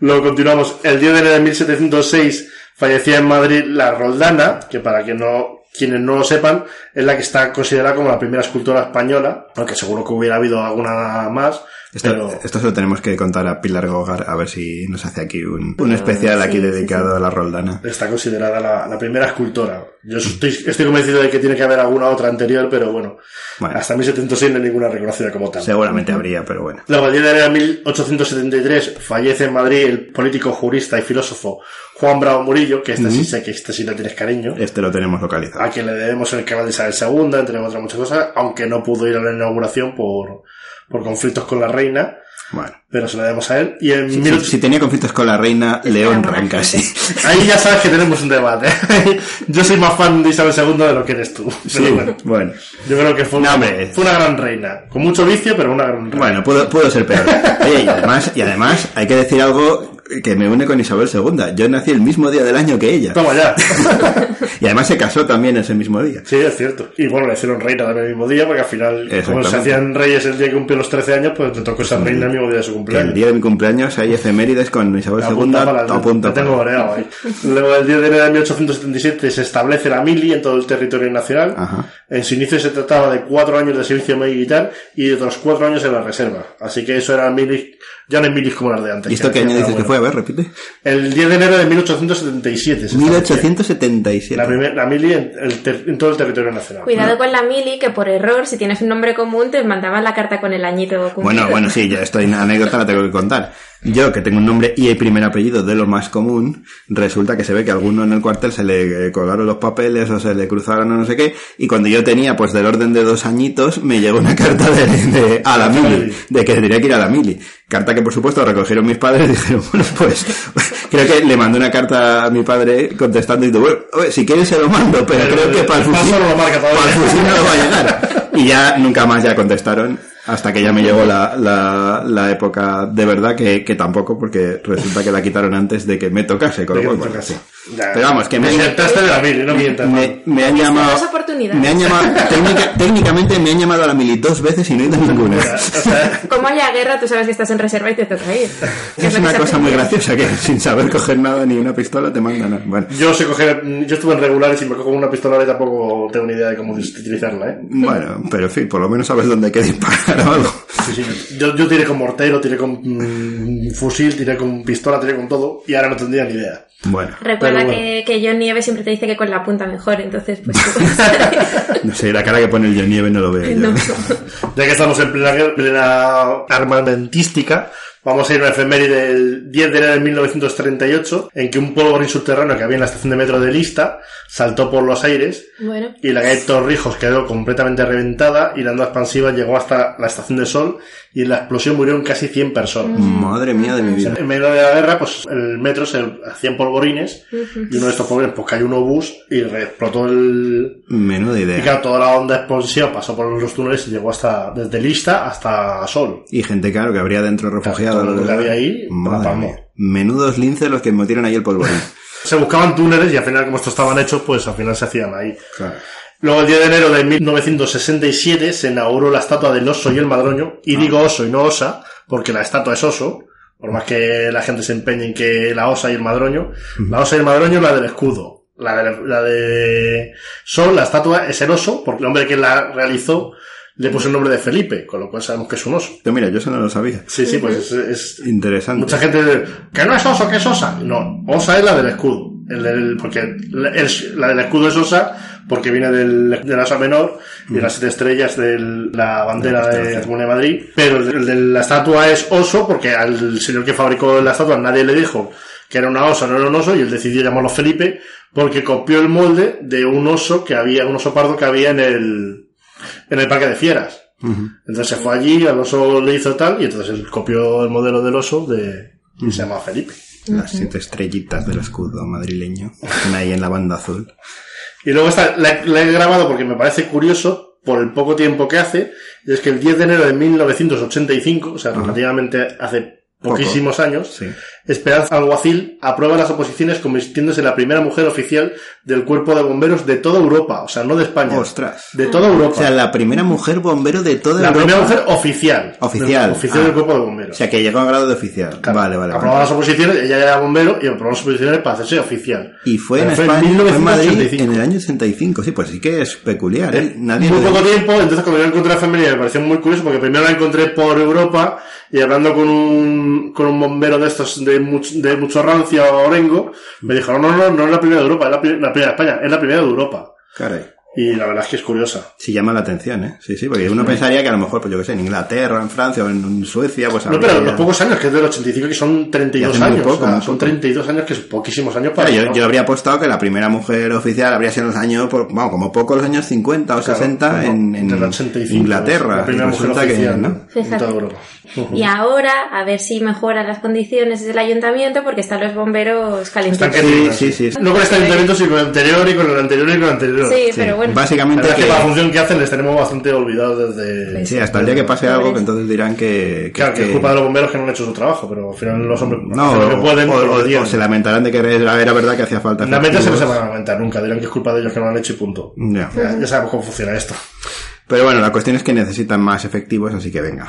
D: Luego continuamos. El 10 de enero de 1706 fallecía en Madrid la Roldana, que para que no, quienes no lo sepan, es la que está considerada como la primera escultora española, aunque seguro que hubiera habido alguna más.
B: Esto,
D: pero
B: esto se lo tenemos que contar a Pilar Gogar a ver si nos hace aquí un, un especial aquí
C: Sí, sí,
B: dedicado a la Roldana.
D: está considerada la, la primera escultora. Yo estoy, estoy convencido de que tiene que haber alguna otra anterior, pero bueno,
B: Bueno.
D: hasta 1706 no hay ninguna reconocida como tal.
B: Seguramente habría, pero bueno.
D: Luego, el 10 de enero de 1873, fallece en Madrid el político, jurista y filósofo Juan Bravo Murillo, que este sí sé que este sí le tienes cariño.
B: Este lo tenemos localizado.
D: a quien le debemos el canal de Isabel II, entre otras muchas cosas, aunque no pudo ir a la inauguración por, por conflictos con la reina,
B: Bueno.
D: pero se lo debemos a él. Y en
B: Si,
D: mil-
B: si tenía conflictos con la reina, le
C: buena
B: honran
C: gente.
B: casi.
D: ahí ya sabes que tenemos un debate. <laughs> yo soy más fan de Isabel II de lo que eres tú. Pero
B: Sí,
D: bueno,
B: bueno.
D: yo creo que fue una,
B: No, hombre.
D: fue una gran reina. Con mucho vicio, pero una gran reina.
B: Bueno, pudo, pudo ser peor. <laughs> Oye, y además, y además hay que decir algo que me une con Isabel II. Yo nací el mismo día del año que ella.
D: Toma ya. <laughs>
B: Y además se casó también ese mismo día.
D: Sí, es cierto. Y bueno, le hicieron reina también el mismo día, porque al final, como se hacían reyes el día que cumplió los 13 años, pues le tocó ser reina el mismo día de su cumpleaños.
B: el día de mi cumpleaños hay efemérides con Isabel II
D: Apunta tengo mareado ahí. Luego, el 10 de enero de 1877 se establece la mili en todo el territorio nacional.
B: Ajá.
D: En su inicio se trataba de cuatro años de servicio militar y de otros cuatro años en la reserva. Así que eso era milis, ya no hay milis como las de antes.
B: ¿Y esto qué año dices que fue? A ver, repite.
D: El 10 de enero de 1877. se estableció
B: 1877.
D: La, primer- la mili en, el ter- en todo el territorio nacional.
C: Cuidado con la mili, que por error, si tienes un nombre común, te mandaban la carta con el añito cumplido.
B: Bueno, bueno, sí, ya estoy anécdota la tengo que contar. Yo, que tengo un nombre y el primer apellido de lo más común, resulta que se ve que a alguno en el cuartel se le eh, colgaron los papeles o se le cruzaron o no sé qué, y cuando yo tenía pues del orden de dos añitos, me llegó una <laughs> carta de, de- a la mili, de que tenía que ir a la mili. Carta que por supuesto recogieron mis padres y dijeron, bueno pues, <laughs> creo que le mandé una carta a mi padre contestando y digo, bueno, oye, si quieres se lo mando, pero
D: Pero
B: creo que para el fusil, para el fusil no lo va a llegar. Y ya nunca más ya contestaron. Hasta que ya me llegó la, la, la época de verdad que, que tampoco, porque resulta que la quitaron antes de que me tocase, con lo cual. Pero vamos, que me,
D: Me la mil, no mientas.
B: me, me han llamado...
C: dos oportunidades.
B: Me han llamado, <laughs> técnica- técnicamente me han llamado a la mili dos veces y no he ido a ninguna.
D: O sea,
C: Como haya guerra, tú sabes que estás en reserva y te toca ir. Que
B: Es una cosa muy graciosa que sin saber coger nada ni una pistola te mandan a... Bueno,
D: yo sé coger, yo estuve en regulares y me cojo una pistola y tampoco tengo ni idea de cómo utilizarla, ¿eh?
B: bueno, pero en fin, por lo menos sabes dónde hay que disparar o algo.
D: Sí, sí, yo, yo tiré con mortero, tiré con mm, fusil, tiré con pistola, tiré con todo y ahora no tendría ni idea.
B: Bueno,
C: Recuerda
D: bueno.
C: que, que John Nieve siempre te dice que con la punta mejor, entonces pues <laughs>
B: no sé, la cara que pone el John Nieve no lo veo yo.
C: No.
D: Ya que estamos en plena, guerra- plena armamentística, vamos a ir a una efeméride del 10 de enero de 1938, en que un polvorín subterráneo que había en la estación de metro de Lista saltó por los aires
C: Bueno,
D: y la calle Torrijos quedó completamente reventada y la onda expansiva llegó hasta la estación de Sol y en la explosión murieron casi 100 personas.
B: Madre mía de mi vida.
D: En medio de la guerra, pues el metro se hacían polvorines y uno de estos polvorines pues cayó un obús y re- explotó el...
B: Menuda
D: Y
B: idea.
D: claro, toda la onda explosiva pasó por los túneles y llegó hasta, desde Lista hasta Sol.
B: Y gente, claro, que habría dentro refugiado.
D: todo había ahí,
B: Madre mía. Menudos linces los que metieron ahí el polvorín. <laughs>
D: Se buscaban túneles y al final, como estos estaban hechos, pues al final se hacían ahí. Luego, el 10 de enero de 1967 se inauguró la estatua del oso y el madroño. Y digo oso y no osa, porque la estatua es oso. Por más que la gente se empeñe en que la osa y el madroño. La osa y el madroño es la del escudo. La de, la de Sol, la estatua, es el oso, porque el hombre que la realizó le puso el nombre de Felipe, con lo cual sabemos que es un oso.
B: Pero mira, yo eso no lo sabía.
D: Sí, sí, pues es, es-
B: Interesante.
D: Mucha gente dice, que no es oso, que es osa. No, osa es la del escudo. El del, porque la, el- la del escudo es osa porque viene del, del asa menor y de las siete estrellas de la bandera de la de Madrid. Pero el, el de la estatua es oso porque al señor que fabricó la estatua nadie le dijo que era una osa, no era un oso, y él decidió llamarlo Felipe porque copió el molde de un oso que había, un oso pardo que había en el, en el parque de fieras. Entonces se fue allí, al oso le hizo tal, y entonces él copió el modelo del oso de, y se llama Felipe.
B: Las siete estrellitas del escudo madrileño. Están ahí en la banda azul.
D: Y luego está, la, la he grabado porque me parece curioso por el poco tiempo que hace, y es que el 10 de enero de 1985, o sea, relativamente hace poquísimos años,
B: Sí.
D: Esperanza Alguacil aprueba las oposiciones convirtiéndose en la primera mujer oficial del cuerpo de bomberos de toda Europa, o sea, no de España.
B: Ostras.
D: De toda Europa.
B: O sea, la primera mujer bombero de toda
D: la
B: Europa.
D: primera mujer oficial.
B: Oficial.
D: Oficial
B: Ah.
D: del cuerpo de bomberos.
B: O sea, que llegó a grado de oficial.
D: Claro,
B: Vale, vale,
D: Aprobaba
B: vale.
D: las oposiciones, ella era bombero y aprobó las oposiciones para hacerse oficial.
B: Y fue en
D: Pero
B: España, fue en Madrid
D: 1985.
B: en el año 85. Sí, pues sí que es peculiar, ¿eh? Nadie
D: muy poco tiempo, entonces cuando yo encontré la familia me pareció muy curioso porque primero la encontré por Europa y hablando con un, con un bombero de estos de mucho, de mucho rancio o orengo, me dijo, no, no, no, es la primera de Europa, es la, la primera de España, es la primera de Europa.
B: Caray.
D: Y la verdad es que es curiosa.
B: Sí llama la atención, ¿eh? Sí, sí, porque uno pensaría que a lo mejor, pues yo qué sé, en Inglaterra, en Francia o en Suecia, pues
D: No, pero
B: ya-
D: los pocos años, que es del 85, que son 32
B: Y hace muy
D: años.
B: poco,
D: o sea, son
B: poco.
D: 32 años, que es poquísimos años para...
B: Claro, yo, yo habría apostado que la primera mujer oficial habría sido en los años, por- bueno, como poco los años 50 o
D: Claro,
B: 60
D: no,
B: en, en
D: del 85,
B: Inglaterra.
D: La primera mujer
B: resulta que,
D: oficial
B: ¿no?
C: Fíjate. <laughs> Y ahora, a ver si mejoran las condiciones del ayuntamiento, porque están los bomberos calentitos.
B: Sí, sí, sí.
D: No con este ayuntamiento, sino con el anterior y con el anterior y con el anterior.
C: Sí,
B: Sí,
C: pero bueno.
D: La
B: Básicamente
D: que la función que hacen les tenemos bastante olvidados desde...
B: Sí, hasta el día que pase algo, que entonces dirán que... que-
D: Claro, que es culpa de los bomberos que no han hecho su trabajo, pero al final los hombres
B: No,
D: hacen lo que pueden.
B: o, se lamentarán de que era, era verdad que hacía falta.
D: Realmente se no se van a lamentar nunca, dirán que es culpa de ellos que no lo han hecho y punto.
B: Ya,
D: ya sabemos cómo funciona esto.
B: Pero bueno, la cuestión es que necesitan más efectivos, así que venga.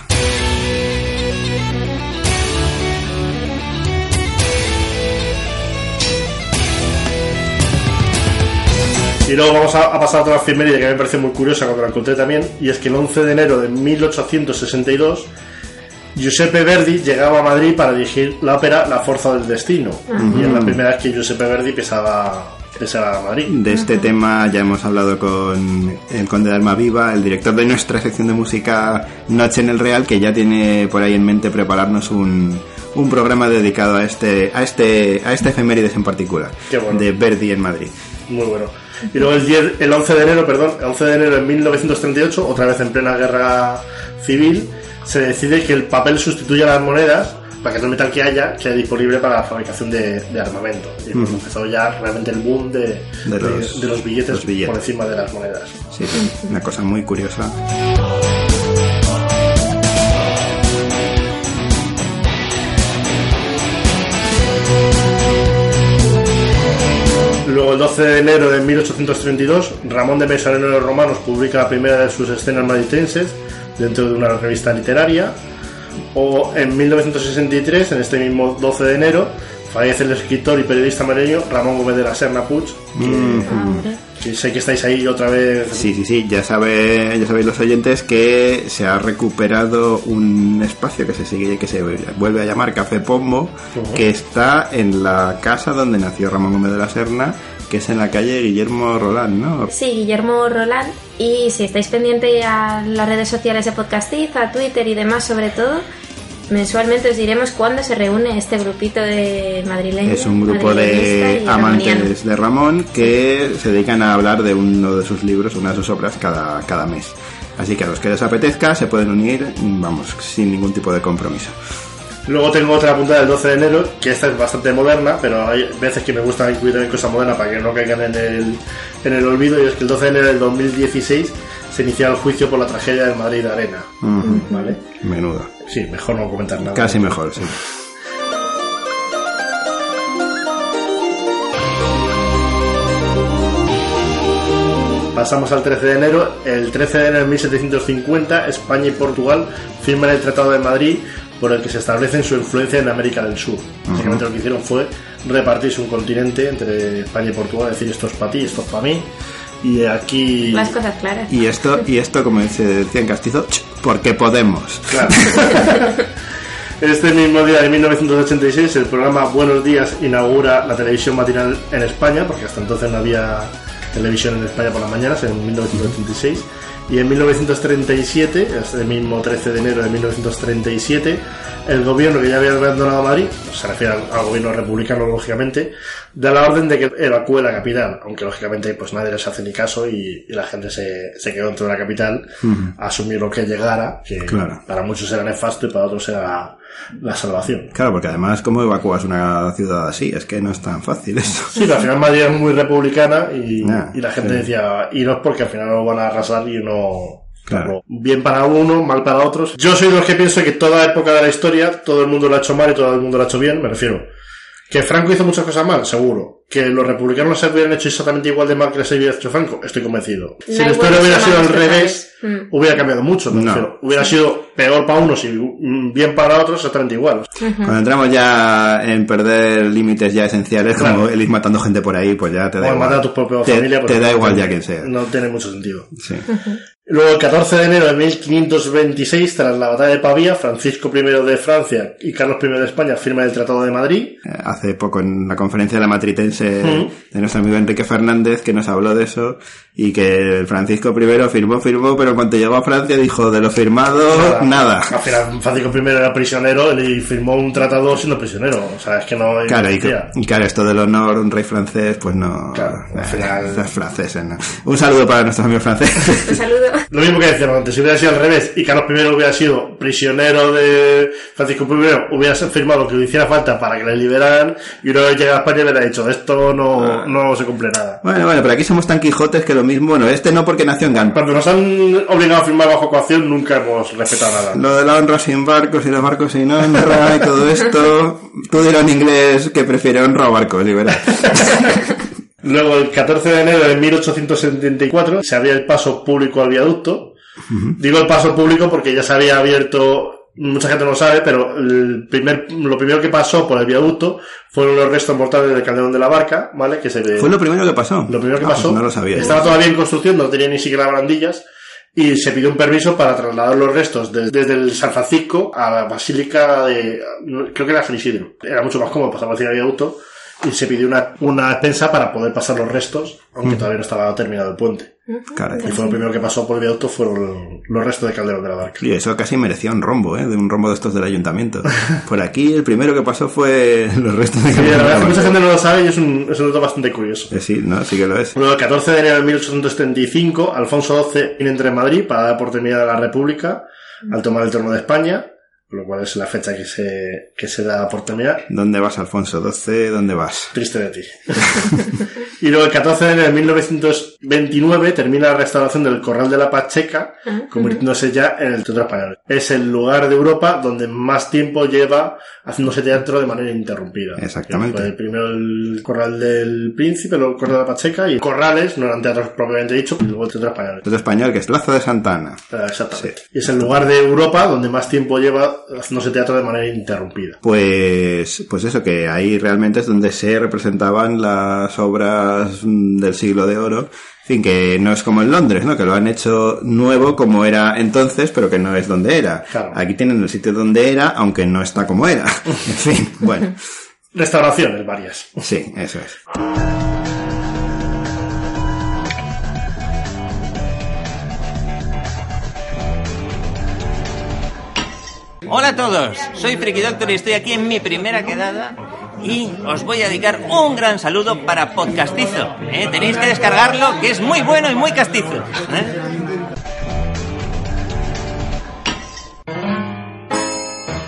D: Y luego vamos a, a pasar a otra efeméride que a mí me parece muy curiosa cuando la encontré también, y es que el 11 de enero de 1862 Giuseppe Verdi llegaba a Madrid para dirigir la ópera La Fuerza del Destino. Y es la primera vez que Giuseppe Verdi pisaba, pisaba Madrid.
B: De este tema ya hemos hablado con el Conde de Alma Viva, el director de nuestra sección de música Noche en el Real, que ya tiene por ahí en mente prepararnos un, un programa dedicado a este, a este, a este efemérides en particular,
D: Qué bueno.
B: de Verdi en Madrid.
D: Muy bueno. Y luego el, 10 el 11 de enero, perdón, el 11 de enero de 1938, otra vez en plena guerra civil, se decide que el papel sustituya las monedas para que todo el metal que haya quede disponible para la fabricación de, de armamento. Y pues empezó ya realmente el boom de, de-
B: los-
D: de los billetes
B: los billetes.
D: por encima de las monedas.
B: Sí, sí, una cosa muy curiosa.
D: Luego, el 12 de enero de 1832, Ramón de Mesanero de los Romanos publica la primera de sus escenas madritenses dentro de una revista literaria. O en 1963, en este mismo 12 de enero, fallece el escritor y periodista madrileño Ramón Gómez de la Serna Puig, que,
C: Ah, hombre.
D: que sé que estáis ahí otra vez.
B: Sí, sí, sí, ya, sabe, ya sabéis los oyentes que se ha recuperado un espacio que se sigue que se vuelve a llamar Café Pombo,
D: Ujú.
B: que está en la casa donde nació Ramón Gómez de la Serna, que es en la calle Guillermo Roland, ¿no?
C: Sí, Guillermo Roland. Y si estáis pendientes a las redes sociales de Podcastiz, a Twitter y demás sobre todo, mensualmente os diremos cuándo se reúne este grupito de madrileños.
B: Es un grupo de amantes de Ramón que se dedican a hablar de uno de sus libros, una de sus obras cada, cada mes. Así que a los que les apetezca se pueden unir, vamos, sin ningún tipo de compromiso.
D: Luego tengo otra puntada del 12 de enero, que esta es bastante moderna, pero hay veces que me gusta incluir también cosas modernas para que no caigan en el, en el olvido, y es que el 12 de enero del 2016 se inicia el juicio por la tragedia del Madrid Arena. ¿Vale?
B: Menudo.
D: Sí, mejor no comentar nada.
B: Casi mejor, sí.
D: Pasamos al 13 de enero. El 13 de enero de 1750, España y Portugal firman el Tratado de Madrid por el que se establecen su influencia en América del Sur. Básicamente lo que hicieron fue repartirse un continente entre España y Portugal, decir esto es para ti, esto es para mí. Y aquí...
C: Las cosas claras.
B: Y esto, y esto como se decía en castizo, porque podemos.
D: Claro. <laughs> Este mismo día de 1986, el programa Buenos Días inaugura la televisión matinal en España, porque hasta entonces no había televisión en España por las mañanas, en 1986. Y en 1937, este mismo 13 de enero de 1937, el gobierno que ya había abandonado Madrid, se refiere al, al gobierno republicano lógicamente, da la orden de que evacúe la capital, aunque lógicamente pues nadie les hace ni caso y, y la gente se, se quedó dentro de la capital a asumir lo que llegara, que
B: Claro.
D: para muchos era nefasto y para otros era la, salvación.
B: Claro, porque además, ¿cómo evacúas una ciudad así? Es que no es tan fácil eso.
D: Sí, pero al final Madrid es muy republicana y, y la gente
B: sí.
D: decía, y no es porque al final lo van a arrasar y uno...
B: Claro.
D: Bien para uno, mal para otros. Yo soy de los que pienso que toda época de la historia, todo el mundo lo ha hecho mal y todo el mundo lo ha hecho bien, me refiero. Que Franco hizo muchas cosas mal, seguro. Que los republicanos se hubieran hecho exactamente igual de mal que les había hecho Franco, estoy convencido. Si la historia hubiera sido al revés.
C: Mm.
D: hubiera cambiado mucho,
B: No.
D: refiero. Hubiera sido peor para unos y mm, bien para otros, exactamente igual.
B: Cuando entramos ya en perder límites ya esenciales, como el ir matando gente por ahí, pues ya te da
D: O
B: igual.
D: matar a tu propia
B: te,
D: familia. pues
B: te da igual ya quien sea.
D: No tiene mucho sentido.
B: Sí.
D: Luego, el 14 de enero de 1526, tras la batalla de Pavía, Francisco I de Francia y Carlos I de España firman el Tratado de Madrid.
B: Eh, Hace poco en la conferencia de la matritense De nuestro amigo Enrique Fernández que nos habló de eso y que Francisco I firmó, firmó, pero en cuanto llegó a Francia dijo de lo firmado, nada.
D: Al final, Francisco I era prisionero y firmó un tratado siendo prisionero. O sea, es que no hay
B: Claro, y, claro, esto del honor, un rey francés, pues no.
D: Claro, al
B: eh,
D: final-
B: los franceses, no. Un saludo para nuestros amigos franceses.
C: Un saludo. <laughs>
D: Lo mismo que decíamos antes, si hubiera sido al revés y Carlos I hubiera sido prisionero de Francisco I, hubiera firmado lo que le hiciera falta para que le liberaran y uno llega a España hubiera dicho, esto no, no se cumple nada.
B: Bueno, bueno, pero aquí somos tan quijotes que lo mismo, bueno, este no porque nació en Gant.
D: Cuando nos han obligado a firmar bajo coacción, nunca hemos respetado nada.
B: Lo de la honra sin barcos y los barcos sin honra y todo esto, tú dirás en inglés que prefiere honra o barcos, y verás. <laughs>
D: Luego, el 14 de enero de 1874, se abría el paso público al viaducto. Digo el paso público porque ya se había abierto, mucha gente no lo sabe, pero el primer, lo primero que pasó por el viaducto fueron los restos mortales del Calderón de la Barca, ¿vale? Que se ve-
B: Fue lo primero que pasó.
D: lo primero que
B: Ah,
D: pasó.
B: pues no lo sabía.
D: Estaba todavía en construcción, no tenía ni siquiera barandillas. Y se pidió un permiso para trasladar los restos de- desde el San Francisco a la Basílica de, creo que era San Isidro. Era mucho más cómodo pasar por del viaducto. Y se pidió una, una expensa para poder pasar los restos, aunque todavía no estaba terminado el puente.
B: Caray.
D: Y fue lo primero que pasó por el viaducto fueron los restos de Calderón de la Barca.
B: Y eso casi merecía un rombo, ¿eh? De un rombo de estos del ayuntamiento. <laughs> Por aquí el primero que pasó fue <laughs> los restos de
D: Y la verdad es que
B: Calderón.
D: mucha gente no lo sabe y es un, es un dato bastante curioso.
B: Eh, Sí, no, sí que lo es.
D: Luego, el 14 de enero de 1875, Alfonso XII viene entre Madrid para dar por terminada la República al tomar el trono de España. Lo cual es la fecha que se, que se da por terminar.
B: ¿Dónde vas, Alfonso? ¿12? ¿Dónde vas?
D: Triste de ti. <laughs> y luego el 14 de enero de 1929 termina la restauración del Corral de la Pacheca,
C: Ah,
D: convirtiéndose ya en el Teatro Español. Es el lugar de Europa donde más tiempo lleva haciéndose teatro de manera interrumpida.
B: Exactamente.
D: Fue primero el Corral del Príncipe, luego el Corral de la Pacheca y Corrales, no eran teatros propiamente dicho, y luego el Teatro Español.
B: Teatro español, que es Lazo de Santana.
D: Exactamente. Y es el lugar de Europa donde más tiempo lleva haciéndose teatro de manera interrumpida.
B: Pues, pues eso, que ahí realmente es donde se representaban las obras del siglo de oro. En fin, que no es como en Londres, ¿no? Que lo han hecho nuevo como era entonces, pero que no es donde era.
D: Claro.
B: Aquí tienen el sitio donde era, aunque no está como era. <laughs> En fin, bueno.
D: Restauraciones varias.
B: Sí, eso es.
H: Hola a todos, soy Friki Doctor y estoy aquí en mi primera quedada y os voy a dedicar un gran saludo para Podcastizo. ¿eh? Tenéis que descargarlo, que es muy bueno y muy castizo. ¿eh?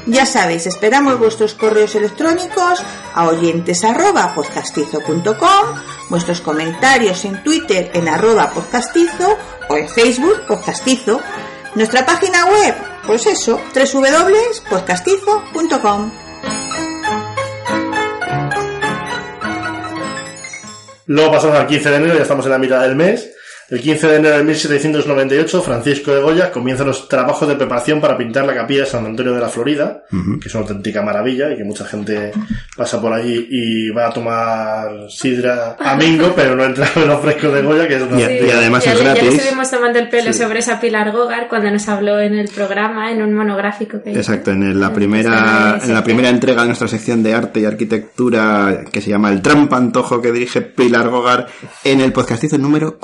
A: Ya sabéis, esperamos vuestros correos electrónicos a oyentes arroba podcastizo.com, vuestros comentarios en Twitter en arroba podcastizo o en Facebook podcastizo. Nuestra página web, pues eso, www.podcastizo.com.
D: Luego pasamos al 15 de enero, ya estamos en la mitad del mes. El 15 de enero de 1798, Francisco de Goya comienza los trabajos de preparación para pintar la capilla de San Antonio de la Florida, que es una auténtica maravilla y que mucha gente pasa por allí y va a tomar sidra a Mingo, <laughs> pero no entra en los frescos de Goya, que es una
B: Y- además es
C: le- ya
B: gratis.
C: estuvimos tomando el pelo
D: Sí.
C: sobre esa Pilar Gogar cuando nos habló en el programa, en un monográfico que hizo.
B: Exacto, en la
C: En
B: primera, en la primera entrega de nuestra sección de arte y arquitectura que se llama El Trampa Antojo que dirige Pilar Gogar en el podcastizo número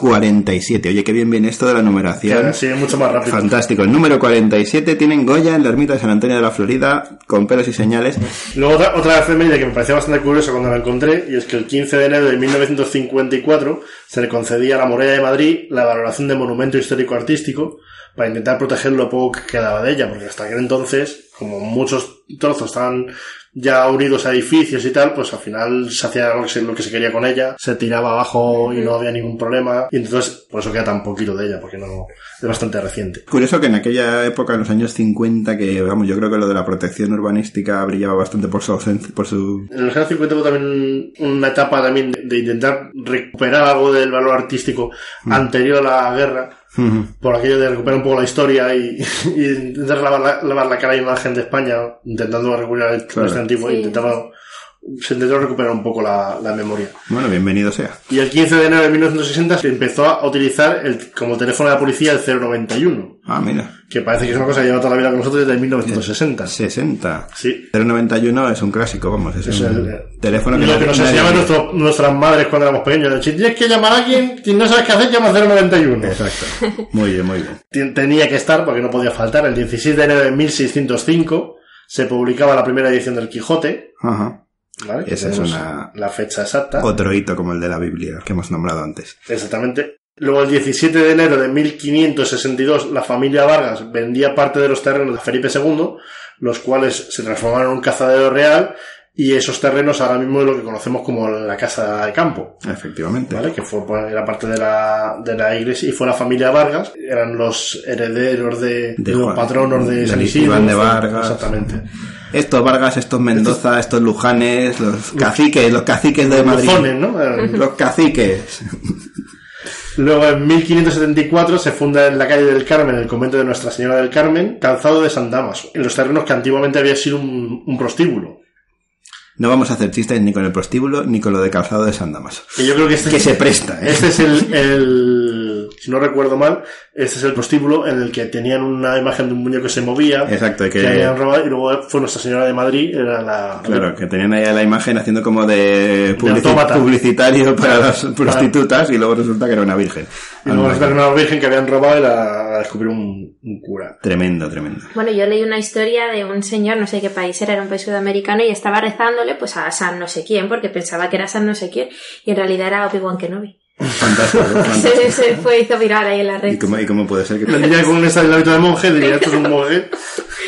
B: 47. Oye, qué bien viene esto de la numeración.
D: sí, es mucho más rápido.
B: Fantástico. El número 47 tienen Goya en la ermita de San Antonio de la Florida con pelos y señales.
D: Luego otra, otra efeméride que me pareció bastante curiosa cuando la encontré, y es que el 15 de enero de 1954 se le concedía a la Muralla de Madrid la valoración de monumento histórico-artístico para intentar proteger lo poco que quedaba de ella, porque hasta aquel entonces, como muchos trozos estaban ya unidos a edificios y tal, pues al final se hacía lo que se, lo que se quería con ella, se tiraba abajo y no había ningún problema, y entonces por eso queda tan poquito de ella, porque no es bastante reciente.
B: Curioso que en aquella época, en los años 50, que vamos, yo creo que lo de la protección urbanística brillaba bastante por su ausencia, por su...
D: En los años 50 hubo también una etapa también de, de intentar recuperar algo del valor artístico anterior a la guerra, por aquello de recuperar un poco la historia y, <laughs> y intentar lavar la, lavar la cara a imagen de España, intentando recuperar el
B: Claro.
D: este antiguo,
C: Sí.
D: intentaba, se intentó recuperar un poco la, la memoria.
B: Bueno, bienvenido sea.
D: Y el 15 de enero de 1960 se empezó a utilizar el, como teléfono de la policía el 091,
B: Ah, mira.
D: que parece que es una cosa que lleva toda la vida con nosotros desde 1960.
B: 60.
D: Sí.
B: 091 es un clásico, vamos, es,
D: Es
B: un
D: el-
B: teléfono que,
D: Lo que nos enseñaban nuestro- nuestras madres cuando éramos pequeños. Si tienes que llamar a alguien, si no sabes qué hacer, llama 091.
B: Exacto. Muy bien, muy bien.
D: Tenía que estar, porque no podía faltar. El 16 de enero de 1605 se publicaba la primera edición del Quijote.
B: Ajá. Esa es una-
D: La fecha exacta.
B: Otro hito como el de la Biblia que hemos nombrado antes.
D: Exactamente. Luego, el 17 de enero de 1562, la familia Vargas vendía parte de los terrenos de Felipe II, los cuales se transformaron en un cazadero real, y esos terrenos ahora mismo es lo que conocemos como la casa de campo.
B: Efectivamente.
D: ¿vale? Que fue, pues, era parte de la, de la iglesia y fue la familia Vargas, eran los herederos de,
B: De
D: los
B: Juan-
D: patronos de
B: de
D: San Isidro.
B: Iván de Vargas.
D: Exactamente.
B: Estos Vargas, estos Mendoza, estos Lujanes, los caciques, los caciques de Madrid.
D: ¿no? <laughs>
B: Los caciques.
D: Luego en 1574 se funda en la calle del Carmen el convento de Nuestra Señora del Carmen, calzado de San Damaso, en los terrenos que antiguamente había sido un, un prostíbulo.
B: No vamos a hacer chistes ni con el prostíbulo ni con lo de calzado de San Damaso.
D: Que yo creo que este,
B: Que se presta, ¿eh?
D: este es el, el- si no recuerdo mal, este es el prostíbulo en el que tenían una imagen de un muñeco que se movía,
B: Exacto, y
D: que,
B: que-
D: habían robado, y luego fue Nuestra Señora de Madrid, era la...
B: Claro, que tenían ahí la imagen haciendo como de, publici-
D: autómata.
B: publicitario para las prostitutas y luego resulta que era una virgen.
D: Y luego resulta que era una virgen que habían robado y la, la descubrió un, un cura.
B: Tremendo, tremendo.
C: Bueno, yo leí una historia de un señor, no sé qué país era, era un país sudamericano, y estaba rezándole pues a San no sé quién, porque pensaba que era San no sé quién, y en realidad era Obi-Wan Kenobi.
B: Fantástico, <laughs> fantástico.
C: Se, se fue, hizo viral ahí en la
B: ¿Y
C: red.
B: cómo, ¿Y cómo puede ser que
D: Vendría con un hábito de monje, diría, esto es un <laughs> monje.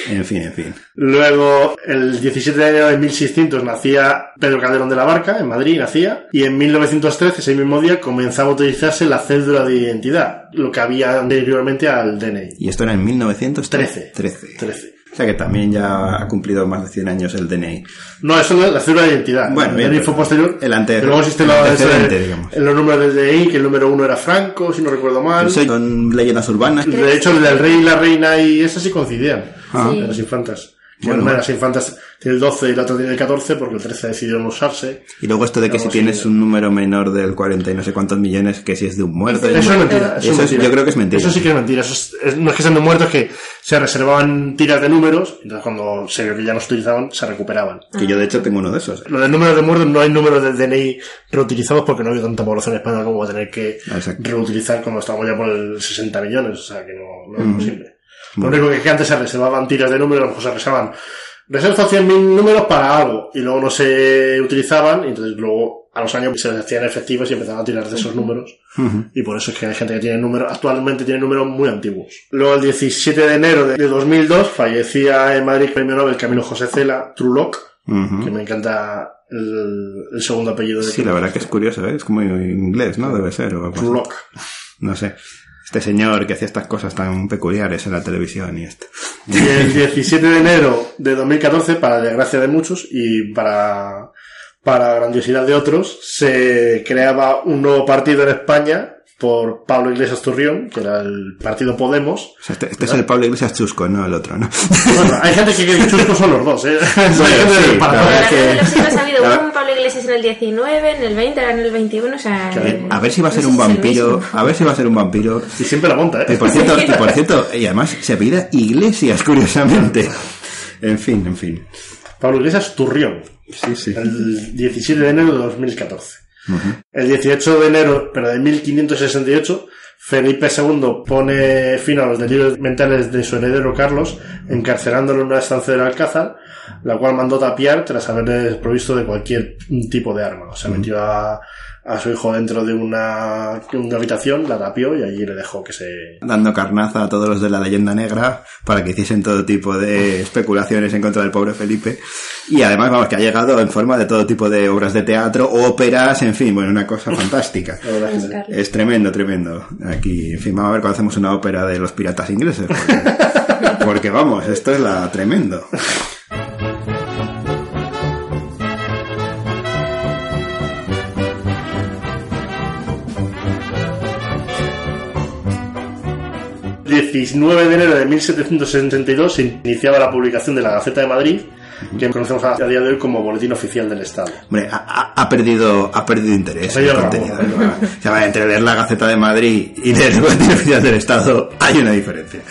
B: En fin, en fin.
D: Luego, el 17 de enero de 1600 nacía Pedro Calderón de la Barca, en Madrid nacía, y en 1913, ese mismo día, comenzaba a utilizarse la cédula de identidad, lo que había anteriormente al DNI.
B: Y esto era en 1913.
D: 13. 13.
B: O sea que también ya ha cumplido más de 100 años el DNI.
D: No, eso es la cédula de identidad.
B: Bueno,
D: el
B: bien,
D: DNI fue posterior.
B: el ante-
D: pero luego existe
B: el antecedente,
D: ese-
B: digamos.
D: en los números del DNI, que el número uno era Franco, si no recuerdo mal.
B: Son leyendas urbanas.
D: De hecho, el del rey y la reina y eso sí coincidían.
B: Ah.
D: De las infantas.
B: Bueno,
D: una de las infantas tiene el 12 y la otra tiene el 14 porque el 13 decidió no usarse.
B: Y luego esto de que si tienes un número menor del 40 y no sé cuántos millones, que si es de un muerto.
C: Eso
D: Eso es mentira. Eso,
B: Eso
D: es
B: es-
D: mentira.
B: yo creo que es mentira.
D: Eso sí que es mentira. Eso es- es- no es que sean de muertos, es que se reservaban tiras de números. Entonces, cuando se vio que ya no se utilizaban, se recuperaban.
B: Que yo de hecho tengo uno de esos.
D: Lo del número de muertos no hay números del DNI reutilizados porque no había tanta población española como va a tener que
B: Exacto.
D: reutilizar cuando estamos ya por el 60 millones. O sea que no, no es posible. Lo único que es que antes se reservaban tiras de números, a lo mejor se reservaban reserva 100.000 números para algo y luego no se utilizaban y entonces luego a los años se hacían efectivos y empezaban a tirar de esos números y por eso es que hay gente que tiene números, actualmente tiene números muy antiguos. Luego el 17 de enero de de 2002 fallecía en Madrid premio Nobel Camilo José Cela, Truloc, que me encanta el, el segundo apellido de
B: Sí, la verdad que es curioso, ¿eh? es como inglés, ¿no? Debe ser. O algo.
D: Truloc.
B: No sé. Este señor que hacía estas cosas tan peculiares en la televisión y esto.
D: Y el 17 de enero de 2014, para desgracia de muchos y para, para grandiosidad de otros, se creaba un nuevo partido en España por Pablo Iglesias Turrión, que era el partido Podemos.
B: O sea, este, este es el Pablo Iglesias Chusco, no el otro, ¿no?
D: Bueno, hay gente que cree que chuscos son los dos, ¿eh? <laughs> Hay gente
B: sí,
D: para
C: largo
B: que-
C: los siglos ha habido Pablo Iglesias en el 19, en el 20, ahora en el 21, o sea...
B: A ver si va a ser
C: no
B: un vampiro. A ver si va a ser un vampiro.
D: Y siempre la monta,
B: Y
D: ¿eh?
B: por cierto, y por cierto, <laughs> y además se apellida Iglesias, curiosamente. En fin, en fin.
D: Pablo Iglesias Turrión.
B: Sí, sí.
D: El 17 de enero de 2014. El 18 de enero, pero de 1568, Felipe II pone fin a los delirios mentales de su heredero Carlos, encarcelándolo en una estancia del Alcázar, la cual mandó tapiar tras haberle desprovisto de cualquier tipo de arma. O metió a, a su hijo dentro de una, habitación, la tapió y allí le dejó que se...
B: Dando carnaza a todos los de la leyenda negra para que hiciesen todo tipo de especulaciones en contra del pobre Felipe. Y además, vamos, que ha llegado en forma de todo tipo de obras de teatro, óperas, en fin, bueno, una cosa fantástica. <laughs> Es tremendo, tremendo. Aquí, en fin, vamos a ver cuando hacemos una ópera de los piratas ingleses. Porque, <laughs> porque, vamos, esto es la tremendo.
D: 19 de enero de 1762 se iniciaba la publicación de la Gaceta de Madrid, que conocemos a a día de hoy como Boletín Oficial del Estado.
B: Hombre, ha, ha- perdido, ha perdido interés el contenido. ¿eh? O sea, entre leer la Gaceta de Madrid y leer el Boletín Oficial del Estado hay una diferencia.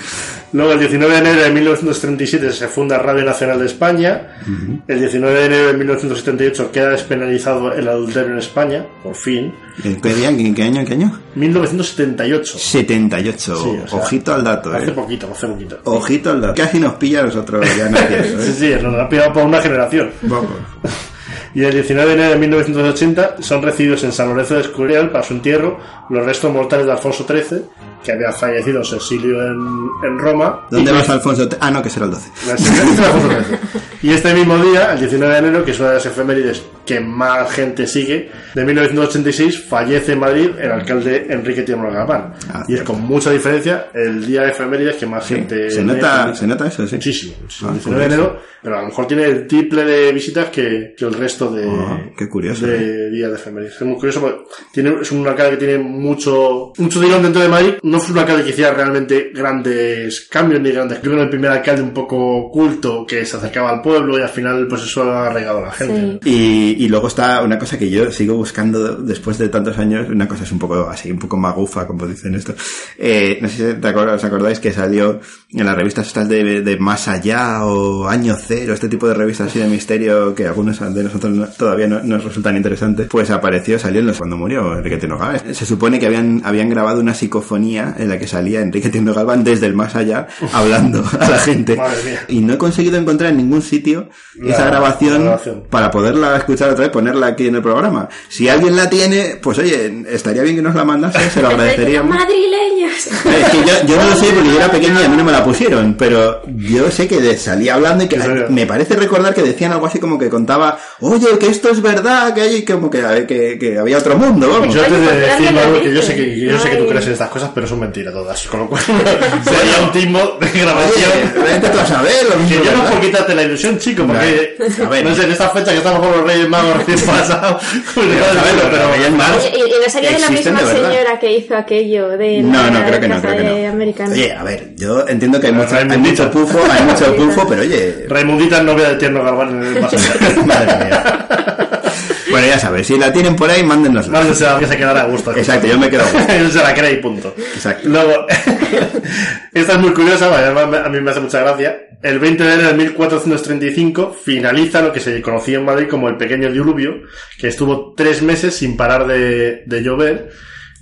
D: Luego, el 19 de enero de 1937 se funda Radio Nacional de España. El 19 de enero de 1978 queda despenalizado el adulterio en España, por fin.
B: ¿En qué día? ¿En qué año? ¿En qué año?
D: 1978.
B: 78.
D: Sí, o sea,
B: Ojito al dato,
D: Hace
B: eh.
D: poquito, hace poquito.
B: Ojito al dato. Casi nos pilla a nosotros ya <laughs> nacidos,
D: Sí,
B: ¿eh?
D: sí, nos lo ha pillado por una generación.
B: Vamos. <laughs>
D: Y el 19 de enero de 1980 son recibidos en San Lorenzo de Escurial para su entierro los restos mortales de Alfonso XIII, que había fallecido exilio en, en Roma.
B: ¿Dónde vas, Alfonso? Ah, no, que será el 12.
D: La existencia de Alfonso XIII. Y este mismo día, el 19 de enero, que es una de las efemérides que más gente sigue, de 1986 fallece en Madrid el alcalde Enrique Tiemolo Galván.
B: Ah,
D: y es con mucha diferencia el día de efemérides que más gente...
B: Se nota, se nota eso, sí.
D: Muchísimo, muchísimo.
B: Ah,
D: el 19 de enero, pero a lo mejor tiene el triple de visitas que, que el resto de,
B: Ah, qué curioso,
D: de días de efemérides. Es muy curioso porque tiene, es un alcalde que tiene mucho, mucho tirón dentro de Madrid. No fue un alcalde que hiciera realmente grandes cambios ni grandes. Creo que era el primer alcalde un poco culto que se acercaba al pueblo y al final pues eso ha arraigado a la gente.
C: Sí.
B: Y, y luego está una cosa que yo sigo buscando después de tantos años, una cosa es un poco así, un poco magufa, como dicen esto. Eh, no sé si te acordáis, os acordáis que salió en las revistas estas de, de Más Allá o Año Cero, este tipo de revistas así de misterio que algunos de nosotros no- todavía no, nos resultan interesantes, pues apareció, salió en los, cuando murió Enrique Tenogal. Se supone que habían, habían grabado una en la que salía Enrique Tiendo Galván desde el más allá hablando a la gente.
D: Madre mía.
B: Y no he conseguido encontrar en ningún sitio
D: La-
B: esa grabación, para poderla escuchar otra vez, ponerla aquí en el programa. Si alguien la tiene, pues oye, estaría bien que nos la mandase, se lo <laughs> agradeceríamos.
C: Madrileños. <laughs>
B: Es que yo, yo no lo sé porque yo era pequeña y a mí no me la pusieron, pero yo sé que salía hablando y que me parece recordar que decían algo así como que contaba, oye, que esto es verdad, que hay como que, que, que había otro mundo, vamos.
D: Yo te he
C: Oye,
D: de
C: ¿por qué
D: decir,
C: nadie lo
D: Manuel, que yo sé que, yo sé que tú crees en estas cosas, pero son mentiras todas. Con lo cual, <laughs> <laughs> sería un timo de grabación.
B: vete tú a saber, lo
D: Que
B: mismo,
D: yo no por quitarte la ilusión, chico, porque
B: A ver.
D: no sé, en esta fecha que estamos con los Reyes Magos recién <laughs> pasados, pues no
B: ver,
D: pero,
B: Reyes Magos
C: y, no sería de la misma señora que hizo aquello de
B: No, no, creo que no, creo que no.
C: americano.
B: Oye, a ver, yo entiendo que hay mucho, hay mucho pufo, hay mucho pufo, pero oye,
D: Raimundita es novia de Tierno Garbán en el más
B: madre mía. Bueno, ya sabes, si la tienen por ahí, mándenosla.
D: Mándese a que se quedará a gusto.
B: Exacto, yo me quedo a gusto. <laughs>
D: Se la cree y punto.
B: Exacto.
D: Luego, <laughs> esta es muy curiosa, además a mí me hace mucha gracia. El 20 de enero de 1435 finaliza lo que se conocía en Madrid como el pequeño diluvio, que estuvo tres meses sin parar de, de llover.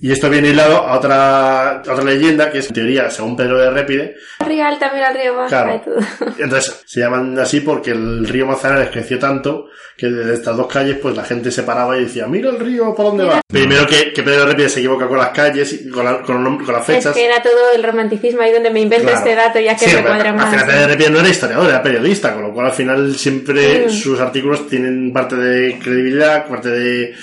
D: Y esto viene hilado a otra, a otra leyenda, que es en teoría, según Pedro de Répide,
C: Río Alta, mira el río Baja
D: Claro.
C: y todo. <laughs>
D: Entonces, se llaman así porque el río Manzanares creció tanto que desde estas dos calles, pues la gente se paraba y decía, mira el río, ¿por dónde va? Primero que, que Pedro de Répide se equivoca con las calles, y con, la- con, con las
C: Es
D: fechas.
C: que era todo el romanticismo ahí donde me invento
D: Claro.
C: este dato ya que
D: Sí,
C: me
D: pero
C: cuadra
D: al
C: más.
D: final Pedro de Répide no era historiador, era periodista, con lo cual al final siempre
C: Mm.
D: sus artículos tienen parte de credibilidad, parte de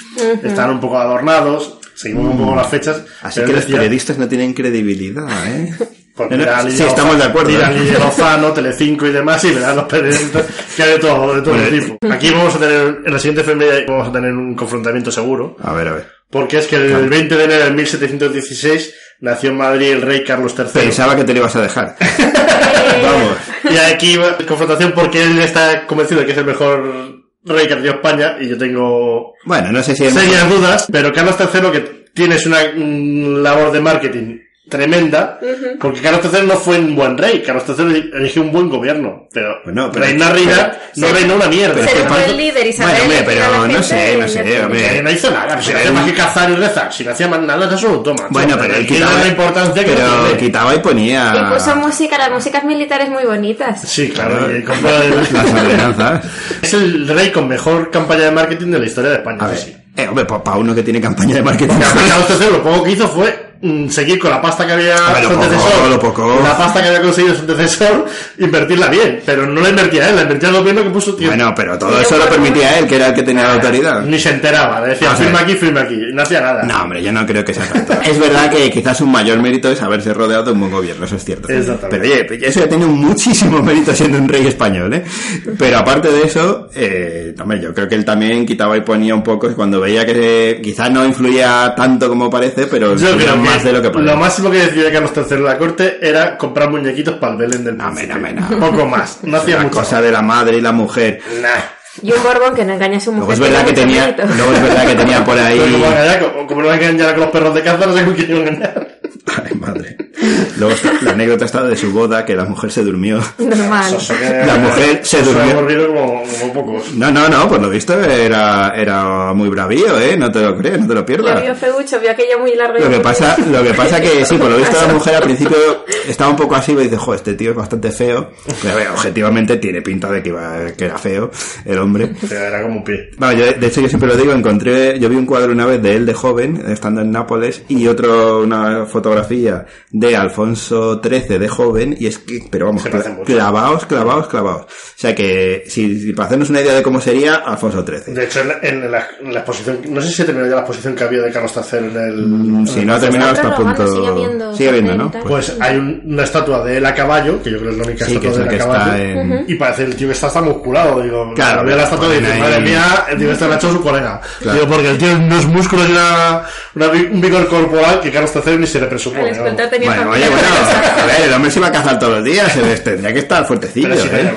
D: estar un poco adornados, seguimos un poco las fechas.
B: Así que los
D: decía,
B: periodistas no tienen credibilidad, ¿eh? <laughs>
D: Pues
B: No, no,
D: mira,
B: sí,
D: Lidia
B: estamos de acuerdo.
D: Mira,
B: ¿eh?
D: Lidia Lozano, Telecinco y demás, y verán los periodistas que hay de todo, de todo
B: Bueno,
D: tipo. Aquí vamos a tener, en la siguiente efeméride vamos a tener un confrontamiento seguro,
B: A ver, a ver.
D: porque es que el 20 de enero de 1716 nació en Madrid el rey Carlos III.
B: Pensaba que te lo ibas a dejar. <laughs> Vamos.
D: Y aquí confrontación porque él está convencido de que es el mejor rey que ha tenido España, y yo tengo
B: Bueno, no sé si...
D: serias dudas, pero Carlos III que tienes una labor de marketing tremenda, porque Carlos III no fue un buen rey, Carlos III eligió un buen gobierno, pero,
B: Bueno, pero-
D: reinar reinar no reinó una mierda.
B: pero
C: fue el líder y saber
B: Bueno, hombre, pero no sé, no sé, hombre.
D: No hizo nada, si no hacía más que cazar y rezar, si no hacía más nada, eso es un toma.
B: Bueno, pero él quitaba,
D: la importancia que
B: pero quitaba y ponía
C: Y puso música, las músicas militares muy bonitas.
D: Sí, claro,
B: Claro.
D: y compró
B: las ordenanzas. <laughs>
D: es el rey con mejor campaña de marketing de la historia de España.
B: A ver, eh, hombre, para uno que tiene campaña de marketing.
D: Carlos III lo poco que hizo fue seguir con la pasta que había
B: A
D: su
B: poco,
D: antecesor,
B: poco.
D: la pasta que había conseguido su antecesor, <laughs> invertirla bien, pero no la invertía él, la invertía el gobierno que puso tiempo.
B: Bueno, pero todo eso lo permitía él, que era el que tenía la autoridad.
D: Ni se enteraba, le decía
B: Vamos a
D: firma aquí, firma aquí, no hacía nada.
B: No, hombre, yo no creo que sea <laughs> tanto. Es verdad que quizás un mayor mérito es haberse rodeado de un buen gobierno, eso es cierto.
D: Exactamente.
B: Pero oye, pues eso ya tiene muchísimo mérito siendo un rey español, ¿eh? Pero aparte de eso, eh, hombre, yo creo que él también quitaba y ponía un poco cuando veía que quizás no influía tanto como parece, pero
D: Yo
B: más de lo que parece.
D: lo máximo que decía Carlos III en la corte era comprar muñequitos para el Belén del príncipe.
B: no, no.
D: Poco más, no hacía
B: la
D: mucho.
B: cosa de la madre y la mujer.
D: Nah.
C: Y un Borbón que no engaña a su
B: Luego
C: mujer.
B: es verdad que tenía, luego es verdad que tenía por ahí.
D: Pero como, engañar, como, como no hay que engañar con los perros de caza, no sé con quién engañar.
B: Ay, madre. Luego está- la anécdota está de su boda, que la mujer se durmió.
C: Normal.
B: La mujer se durmió.
D: hemos vivido como, como pocos.
B: No, no, no, por lo visto era, era muy bravío, ¿eh? No te lo crees, no te lo pierdas.
C: vio feucho, vio aquello muy
B: Lo que pasa, lo que pasa que sí, por lo visto la <laughs> mujer al principio estaba un poco así y dice, jo, este tío es bastante feo. Pero ver, objetivamente tiene pinta de que, iba, que era feo el hombre.
D: Era como un pie.
B: Bueno, yo, de hecho yo siempre lo digo, encontré, yo vi un cuadro una vez de él de joven, estando en Nápoles, y otro, una fotografía de Alfonso XIII de joven, y es que, pero vamos, clavaos, clavaos, clavaos. O sea que, si, si para hacernos una idea de cómo sería, Alfonso XIII.
D: De hecho, en la, en la- en la exposición, no sé si se terminó ya la exposición que había de Carlos III en el.
B: Mm, Si no ha terminado hasta
C: Está
B: punto...
C: sigue habiendo
B: Sigue habiendo, ¿no? Pues,
D: Pues hay un- una estatua de él a caballo, que yo creo que es la única
B: Sí, que
D: estatua
B: es
D: de
B: la
D: él
B: que
D: a caballo.
B: está en...
D: Y parece el tío que está hasta musculado, digo.
B: Claro,
D: veo la estatua y
B: ahí-
D: madre mía, el tío ha hecho su colega.
B: Claro.
D: Digo, porque el tío no es músculo y una, un vigor corporal que Carlos III ni se le presupone.
C: tenía
B: Bueno, oye, bueno, a ver, el hombre se va a cazar todos los días, se tendría que estar fuertecillo,
D: si
B: ¿eh?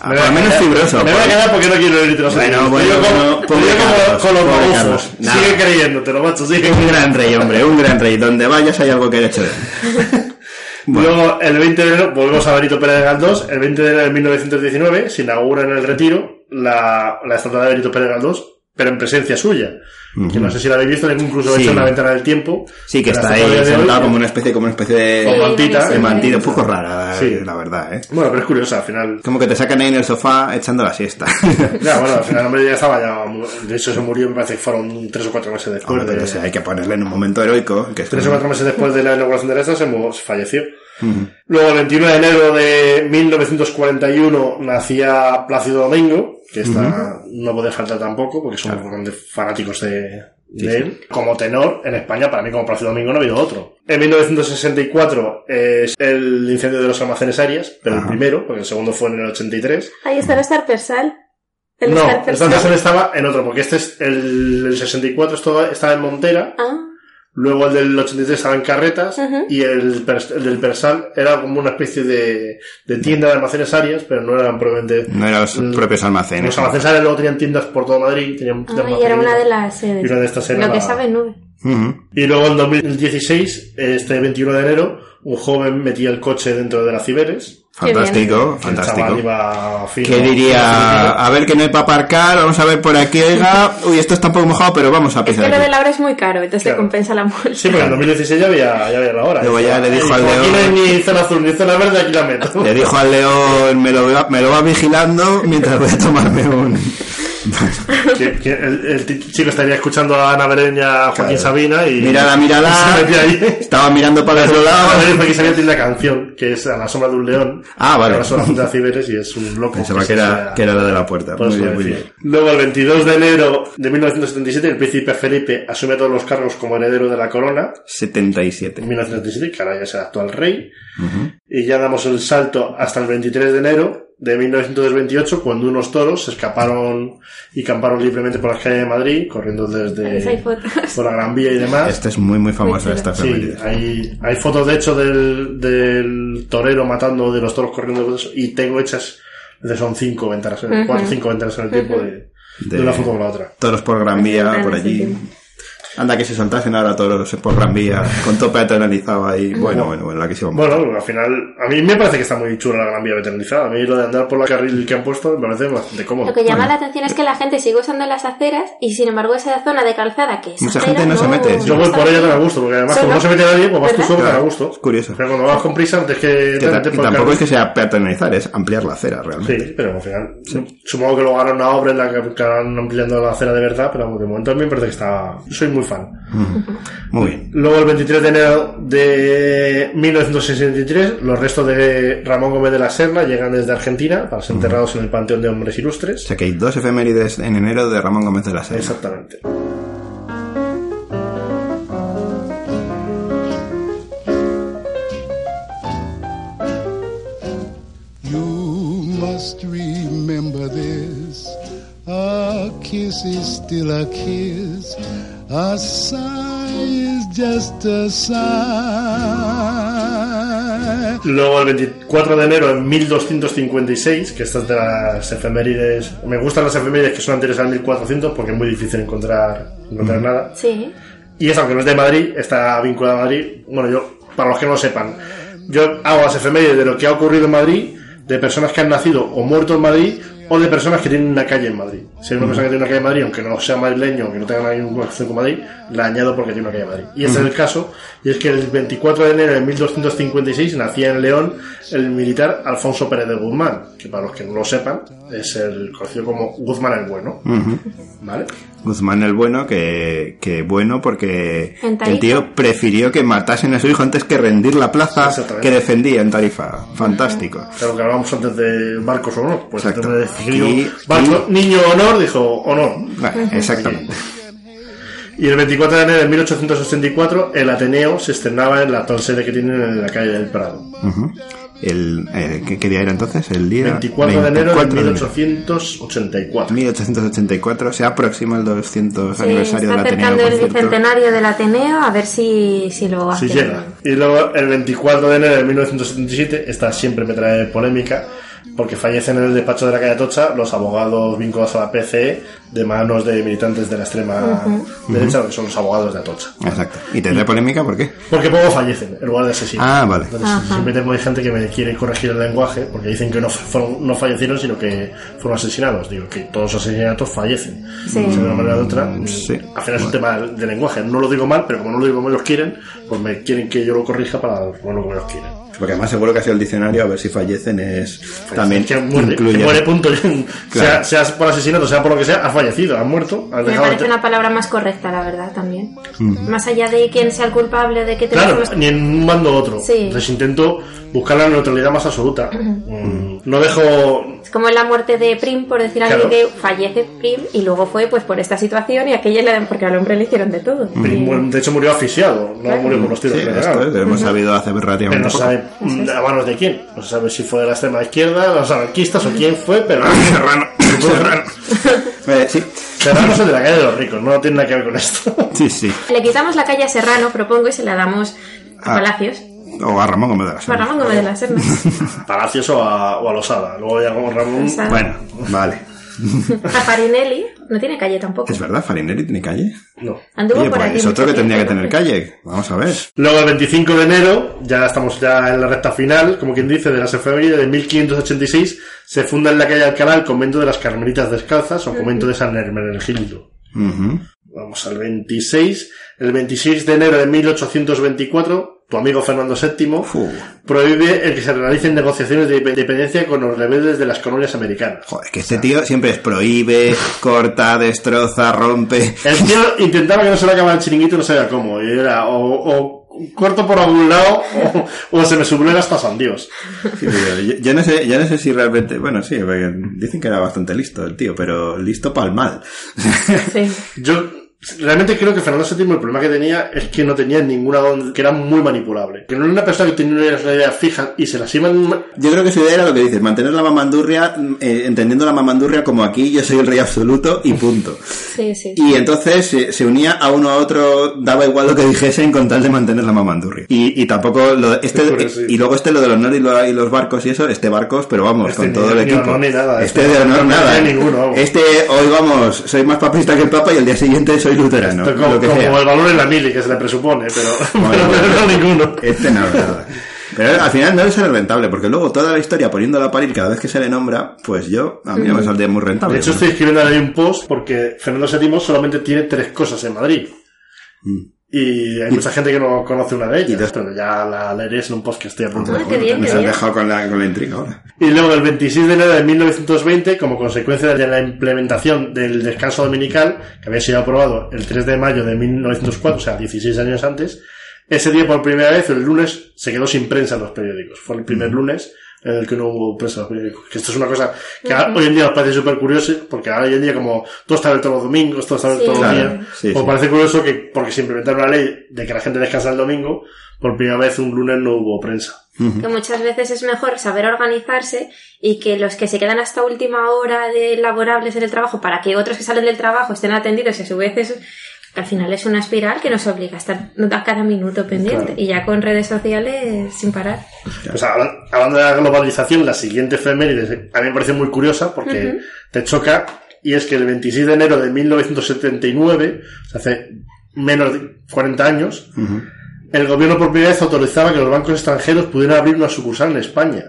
B: Ah, por lo menos fibroso,
D: Me voy a quedar porque no quiero herir los
B: Bueno, bueno, bueno,
D: como- como con los.
B: Nada.
D: Sigue creyéndotelo, macho, sigue
B: Un gran rey, hombre, un gran rey. Donde vayas hay algo que hecho de él. Bueno.
D: Luego, el 20 de enero, volvemos a Benito Pérez Galdós. El 20 de enero de 1919 se inaugura en el Retiro la, la estatua de Benito Pérez Galdós, pero en presencia suya. Que no sé si la habéis visto, tengo incluso
B: Sí.
D: hecho una ventana del tiempo.
B: Sí, que está ahí sentado como una especie, como una especie de,
D: Como mantita,
B: de
C: sí,
B: mantida, un poco rara,
D: Sí.
B: la verdad, ¿eh?
D: Bueno, pero es curioso, al final.
B: Como que te sacan ahí en el sofá echando la siesta. <laughs>
D: Ya, bueno, al final el hombre ya estaba ya. De hecho, se murió, me parece que fueron tres o cuatro meses después.
B: Hombre,
D: de,
B: o sea, hay que ponerle en un momento heroico. Que es
D: Tres o cuatro meses después de la inauguración de la esta se, mu- se falleció. Luego, el 21 de enero de 1941 nacía Plácido Domingo, que esta no puede faltar tampoco, porque somos grandes fanáticos de, de él. Como tenor, en España, para mí como Plácido Domingo no ha habido otro. En 1964 es el incendio de los almacenes Arias, pero el primero, porque el segundo fue en el 83.
C: Ahí está el Star Persal. El
D: no,
C: Star Persal.
D: estaba en otro, porque este es el, el 64 esto- estaba en Montera,
C: Ah,
D: luego el del 83 estaba en Carretas,
C: Ujú.
D: y el, el del Persal era como una especie de, de tienda de almacenes Arias, pero no eran probablemente...
B: No eran los
D: Mm.
B: propios almacenes.
D: Los almacenes Arias luego tenían tiendas por todo Madrid, tenían
C: ah, y era una de las sedes.
D: Y una de estas era
C: Lo que
D: la-
C: sabe nube.
B: Ujú.
D: Y luego en 2016, este 21 de enero, un joven metía el coche dentro de las Ciberes.
B: Fantástico, fantástico. ¿Qué diría? A ver que no hay para aparcar, vamos a ver por aquí, oiga. Uy, esto está un poco mojado, pero vamos a
C: Es que
B: pisar
C: lo de la hora es muy caro, entonces
D: Claro.
C: te compensa la multa.
D: Sí, porque en 2016 ya había, ya había la hora.
B: Luego ya le dijo al
D: Aquí no hay
B: león-
D: ni zona azul ni zona verde, aquí la meto.
B: Le dijo al león, me lo, me lo va vigilando mientras voy a tomarme un... <laughs>
D: que, que el, el chico estaría escuchando a Ana Belén y a Joaquín
B: Claro.
D: Sabina y...
B: Mírala, mírala. <laughs> Estaba mirando para el otro
D: Ana
B: lado.
D: Belén porque sabía tiene una canción que es A la sombra de un león.
B: Ah, vale.
D: A la sombra de las Ciberes y es un loco.
B: Pensaba
D: se
B: que era, que era la de la puerta.
D: por
B: Muy bien, muy bien.
D: Luego, el 22 de enero de 1977, el príncipe Felipe asume todos los cargos como heredero de la corona.
B: 77.
D: En 1977, que ahora ya es el actual rey. Y ya damos el salto hasta el 23 de enero de 1928, cuando unos toros se escaparon y camparon libremente por las calles de Madrid, corriendo desde por la Gran Vía y demás.
B: Esta es muy, muy famosa,
C: Muy
B: esta
D: Sí, hay, hay fotos de hecho del, del torero matando de los toros corriendo y tengo hechas, de son cinco ventanas,
C: Ujú.
D: cuatro o cinco ventanas en el tiempo de, de
B: De-
D: una foto con la otra.
B: Toros por Gran Vía, por
C: sí,
B: allí.
C: Sí.
B: Anda que se soltasen ahora toros por Gran Vía, con todo peatonalizado ahí. Bueno, bueno, bueno, la que se
D: Bueno, al final, a mí me parece que está muy chula la Gran Vía veteranizada. A mí lo de andar por la carril que han puesto me parece bastante cómodo.
C: Lo que llama la atención es que la gente sigue usando las aceras y sin embargo esa zona de calzada que es
B: Mucha
C: acera,
B: gente no se mete.
D: Yo voy por ella tan a gusto, porque además como no se mete nadie, pues vas tú solo tan a gusto.
B: es curioso.
D: Pero cuando vas con prisa, antes que...
B: Que y tampoco es que sea peatonalizar, es ampliar la acera realmente.
D: Sí, pero al final, supongo que luego harán una obra en la que acabarán ampliando la acera de verdad, pero de momento a mí me parece que está... Soy muy fan.
B: Muy bien.
D: Luego, el 23 de enero de 1963, los restos de Ramón Gómez de la Serna llegan desde Argentina para ser enterrados en el Panteón de Hombres
B: O
D: Ilustres.
B: sea que hay dos efemérides en enero de Ramón Gómez de la Serna.
D: Exactamente.
I: You must remember this. A kiss is still a kiss. A sigh is just a sigh.
D: Luego, el 24 de enero de 1256, que esta es de las efemérides. Me gustan las efemérides que son anteriores al 1400 porque es muy difícil encontrar, encontrar nada.
C: Sí.
D: Y es, aunque no es de Madrid, está vinculada a Madrid. Bueno, yo, para los que no lo sepan, yo hago las efemérides de lo que ha ocurrido en Madrid, de personas que han nacido o muerto en Madrid, o de personas que tienen una calle en Madrid. Si hay una persona que tiene una calle en Madrid, aunque no sea madrileño, que no tenga ninguna relación con Madrid, la añado porque tiene una calle en Madrid. Y ese es el caso, y es que el 24 de enero de 1256 nacía en León el militar Alfonso Pérez de Guzmán, que para los que no lo sepan, es el conocido como Guzmán el Bueno. ¿Vale?
B: Guzmán el bueno, que, que bueno porque el tío prefirió que matasen a su hijo antes que rendir la plaza que defendía en Tarifa. Fantástico.
D: Claro que hablábamos antes de barcos o honor. Pues
B: Exacto.
D: me decidió
B: Y-
D: barco, niño honor, dijo honor.
B: Bueno, exactamente.
D: Y el 24 de enero de 1884, el Ateneo se estrenaba en la actual sede que tienen en la calle del Prado.
B: Ujú. El, eh, ¿qué, qué día era entonces? El día
D: 24 de enero de
B: 24 enero.
D: 1884.
B: 1884. Se aproxima el 200
C: Sí,
B: aniversario
C: está
B: del Ateneo.
C: acercando
B: por
C: el bicentenario del Ateneo a ver si, si lo
D: Si
C: hacen.
D: llega. Y luego el 24 de enero de 1977, esta siempre me trae polémica, porque fallecen en el despacho de la calle Atocha los abogados vinculados a la PCE de manos de militantes de la extrema derecha, que son los abogados de Atocha.
B: Exacto. ¿Y tendrá polémica por qué?
D: Porque poco fallecen en lugar de asesinos.
B: Ah, vale.
D: Entonces, siempre tengo gente que me quiere corregir el lenguaje porque dicen que no, fueron, no fallecieron, sino que fueron asesinados. Digo que todos los asesinatos fallecen.
C: Sí.
D: De una manera u otra.
B: Sí.
D: Al final es un tema de lenguaje. No lo digo mal, pero como no lo digo como ellos quieren, pues me quieren que yo lo corrija para ponerlo como ellos quieren.
B: Porque además seguro que ha sido el diccionario, a ver si fallecen es... También
D: que muere,
B: incluye...
D: que muere punto. <laughs>
B: Claro.
D: sea, sea por asesinato, sea por lo que sea, ha fallecido, ha muerto. Ha
C: Me parece
D: de-
C: una palabra más correcta, la verdad, también. Más allá de quién sea el culpable, de qué
D: Claro,
C: teléfonos...
D: ni en un bando u otro.
C: Sí.
D: Entonces intento buscar la neutralidad más absoluta. Mm, No dejo
C: Es como en la muerte de Prim, por decir
D: Claro.
C: algo que fallece Prim y luego fue pues por esta situación y aquella le porque al hombre le hicieron de todo.
D: Prim, de hecho murió asfixiado, no
C: Claro.
D: murió por los tiros
B: Sí,
D: que le
B: esto es, hemos sabido hace
D: Pero
B: relativamente
D: no se
B: poco.
D: sabe a manos de quién. No se sabe si fue de la extrema izquierda, los anarquistas o quién fue, pero <laughs>
B: Serrano.
D: Serrano. <laughs>
B: Eh, sí,
D: Serrano es el de la calle de los ricos, no tiene nada que ver con esto.
B: sí, sí.
C: Le quitamos la calle a Serrano, propongo, y se la damos a
B: Ah.
C: Palacios.
B: O a Ramón Gómez de la
C: A
B: Serna.
C: Ramón Gómez de la Serna. <laughs>
D: Palacios o a, o a Losada. Luego ya como Ramón.
C: Losada.
B: Bueno, vale.
C: A Farinelli no tiene calle tampoco.
B: ¿Es verdad? ¿Farinelli tiene calle?
D: No.
C: Anduvo
B: Oye,
C: por
B: pues
C: aquí
B: es otro que tendría que tener calle. Vamos a ver.
D: Luego el 25 de enero, ya estamos ya en la recta final, como quien dice, de las efemérides de 1586, se funda en la calle Alcalá el convento de las Carmelitas Descalzas o convento de San Hermenegildo.
B: Ujú.
D: Vamos al 26. El 26 de enero de 1824, tu amigo Fernando VII prohíbe el que se realicen negociaciones de independencia con los rebeldes de las colonias americanas.
B: Joder, que este tío siempre es prohíbe, <laughs> corta, destroza, rompe.
D: El tío intentaba que no se le acabara el chiringuito y no sabía cómo. Y era o, o corto por algún lado o, o se me subleva hasta San Dios.
B: Sí, yo, yo no sé, yo no sé si realmente, bueno, sí, dicen que era bastante listo el tío, pero listo para el mal.
C: Sí.
D: Yo realmente creo que Fernando VII el problema que tenía es que no tenía ninguna onda, que era muy manipulable. Que no era una persona que tenía una idea fija y se las iban...
B: Yo creo que su idea era lo que dices, mantener la mamandurria, eh, entendiendo la mamandurria como aquí yo soy el rey absoluto y punto. <laughs>
C: Sí, sí.
B: Y entonces se, se unía a uno a otro, daba igual lo que dijesen con tal de mantener la mamandurria. Y, y tampoco, lo, este, y luego este lo del honor y, lo- y los barcos y eso, este barcos, pero vamos,
D: Este
B: con
D: ni-
B: todo el
D: ni
B: equipo.
D: honor ni nada,
B: este
D: este
B: de honor
D: no
B: nada.
D: tiene ninguno, vamos.
B: Este, hoy vamos, soy más papista que el papa y el día siguiente soy luterano.
D: como,
B: lo que
D: como
B: sea.
D: el valor en la mili que se le presupone, pero, <laughs> <laughs>
B: Bueno,
D: pero, no ninguno.
B: Este no, nada. Pero al final no le sale rentable, porque luego toda la historia poniéndola a parir cada vez que se le nombra, pues yo, a mí no me saldría muy rentable.
D: De hecho, estoy escribiendo ahí un post porque Fernando VII solamente tiene tres cosas en Madrid.
B: Mm.
D: Y hay mucha gente que no conoce una de ellas, pero ya la leeréis en un post que estoy a punto de
C: bien,
B: Me has dejado con la, con la intriga ahora.
D: Y luego el 26 de enero de 1920, como consecuencia de la implementación del descanso dominical, que había sido aprobado el 3 de mayo de 1904, o sea, 16 años antes, ese día por primera vez, el lunes, se quedó sin prensa en los periódicos. Fue el primer lunes en el que no hubo los periódicos. Que esto es una cosa que ahora- hoy en día nos parece súper curioso, porque ahora hoy en día como todo está abierto los domingos, todo está abierto
C: Sí.
D: todos los
B: Claro,
D: días,
B: sí,
D: pues
B: sí.
D: parece curioso que, porque se implementaron una ley de que la gente descansa el domingo, por primera vez un lunes no hubo prensa.
C: Que muchas veces es mejor saber organizarse y que los que se quedan hasta última hora de laborables en el trabajo para que otros que salen del trabajo estén atendidos y a su vez es al final es una espiral que nos obliga a estar a cada minuto pendiente
D: Claro.
C: y ya con redes sociales sin parar.
D: Pues habla- hablando de la globalización, la siguiente efeméride a mí me parece muy curiosa porque te choca y es que el 26 de enero de 1979, o sea, hace menos de 40 años, el gobierno por primera vez autorizaba que los bancos extranjeros pudieran abrir una sucursal en España.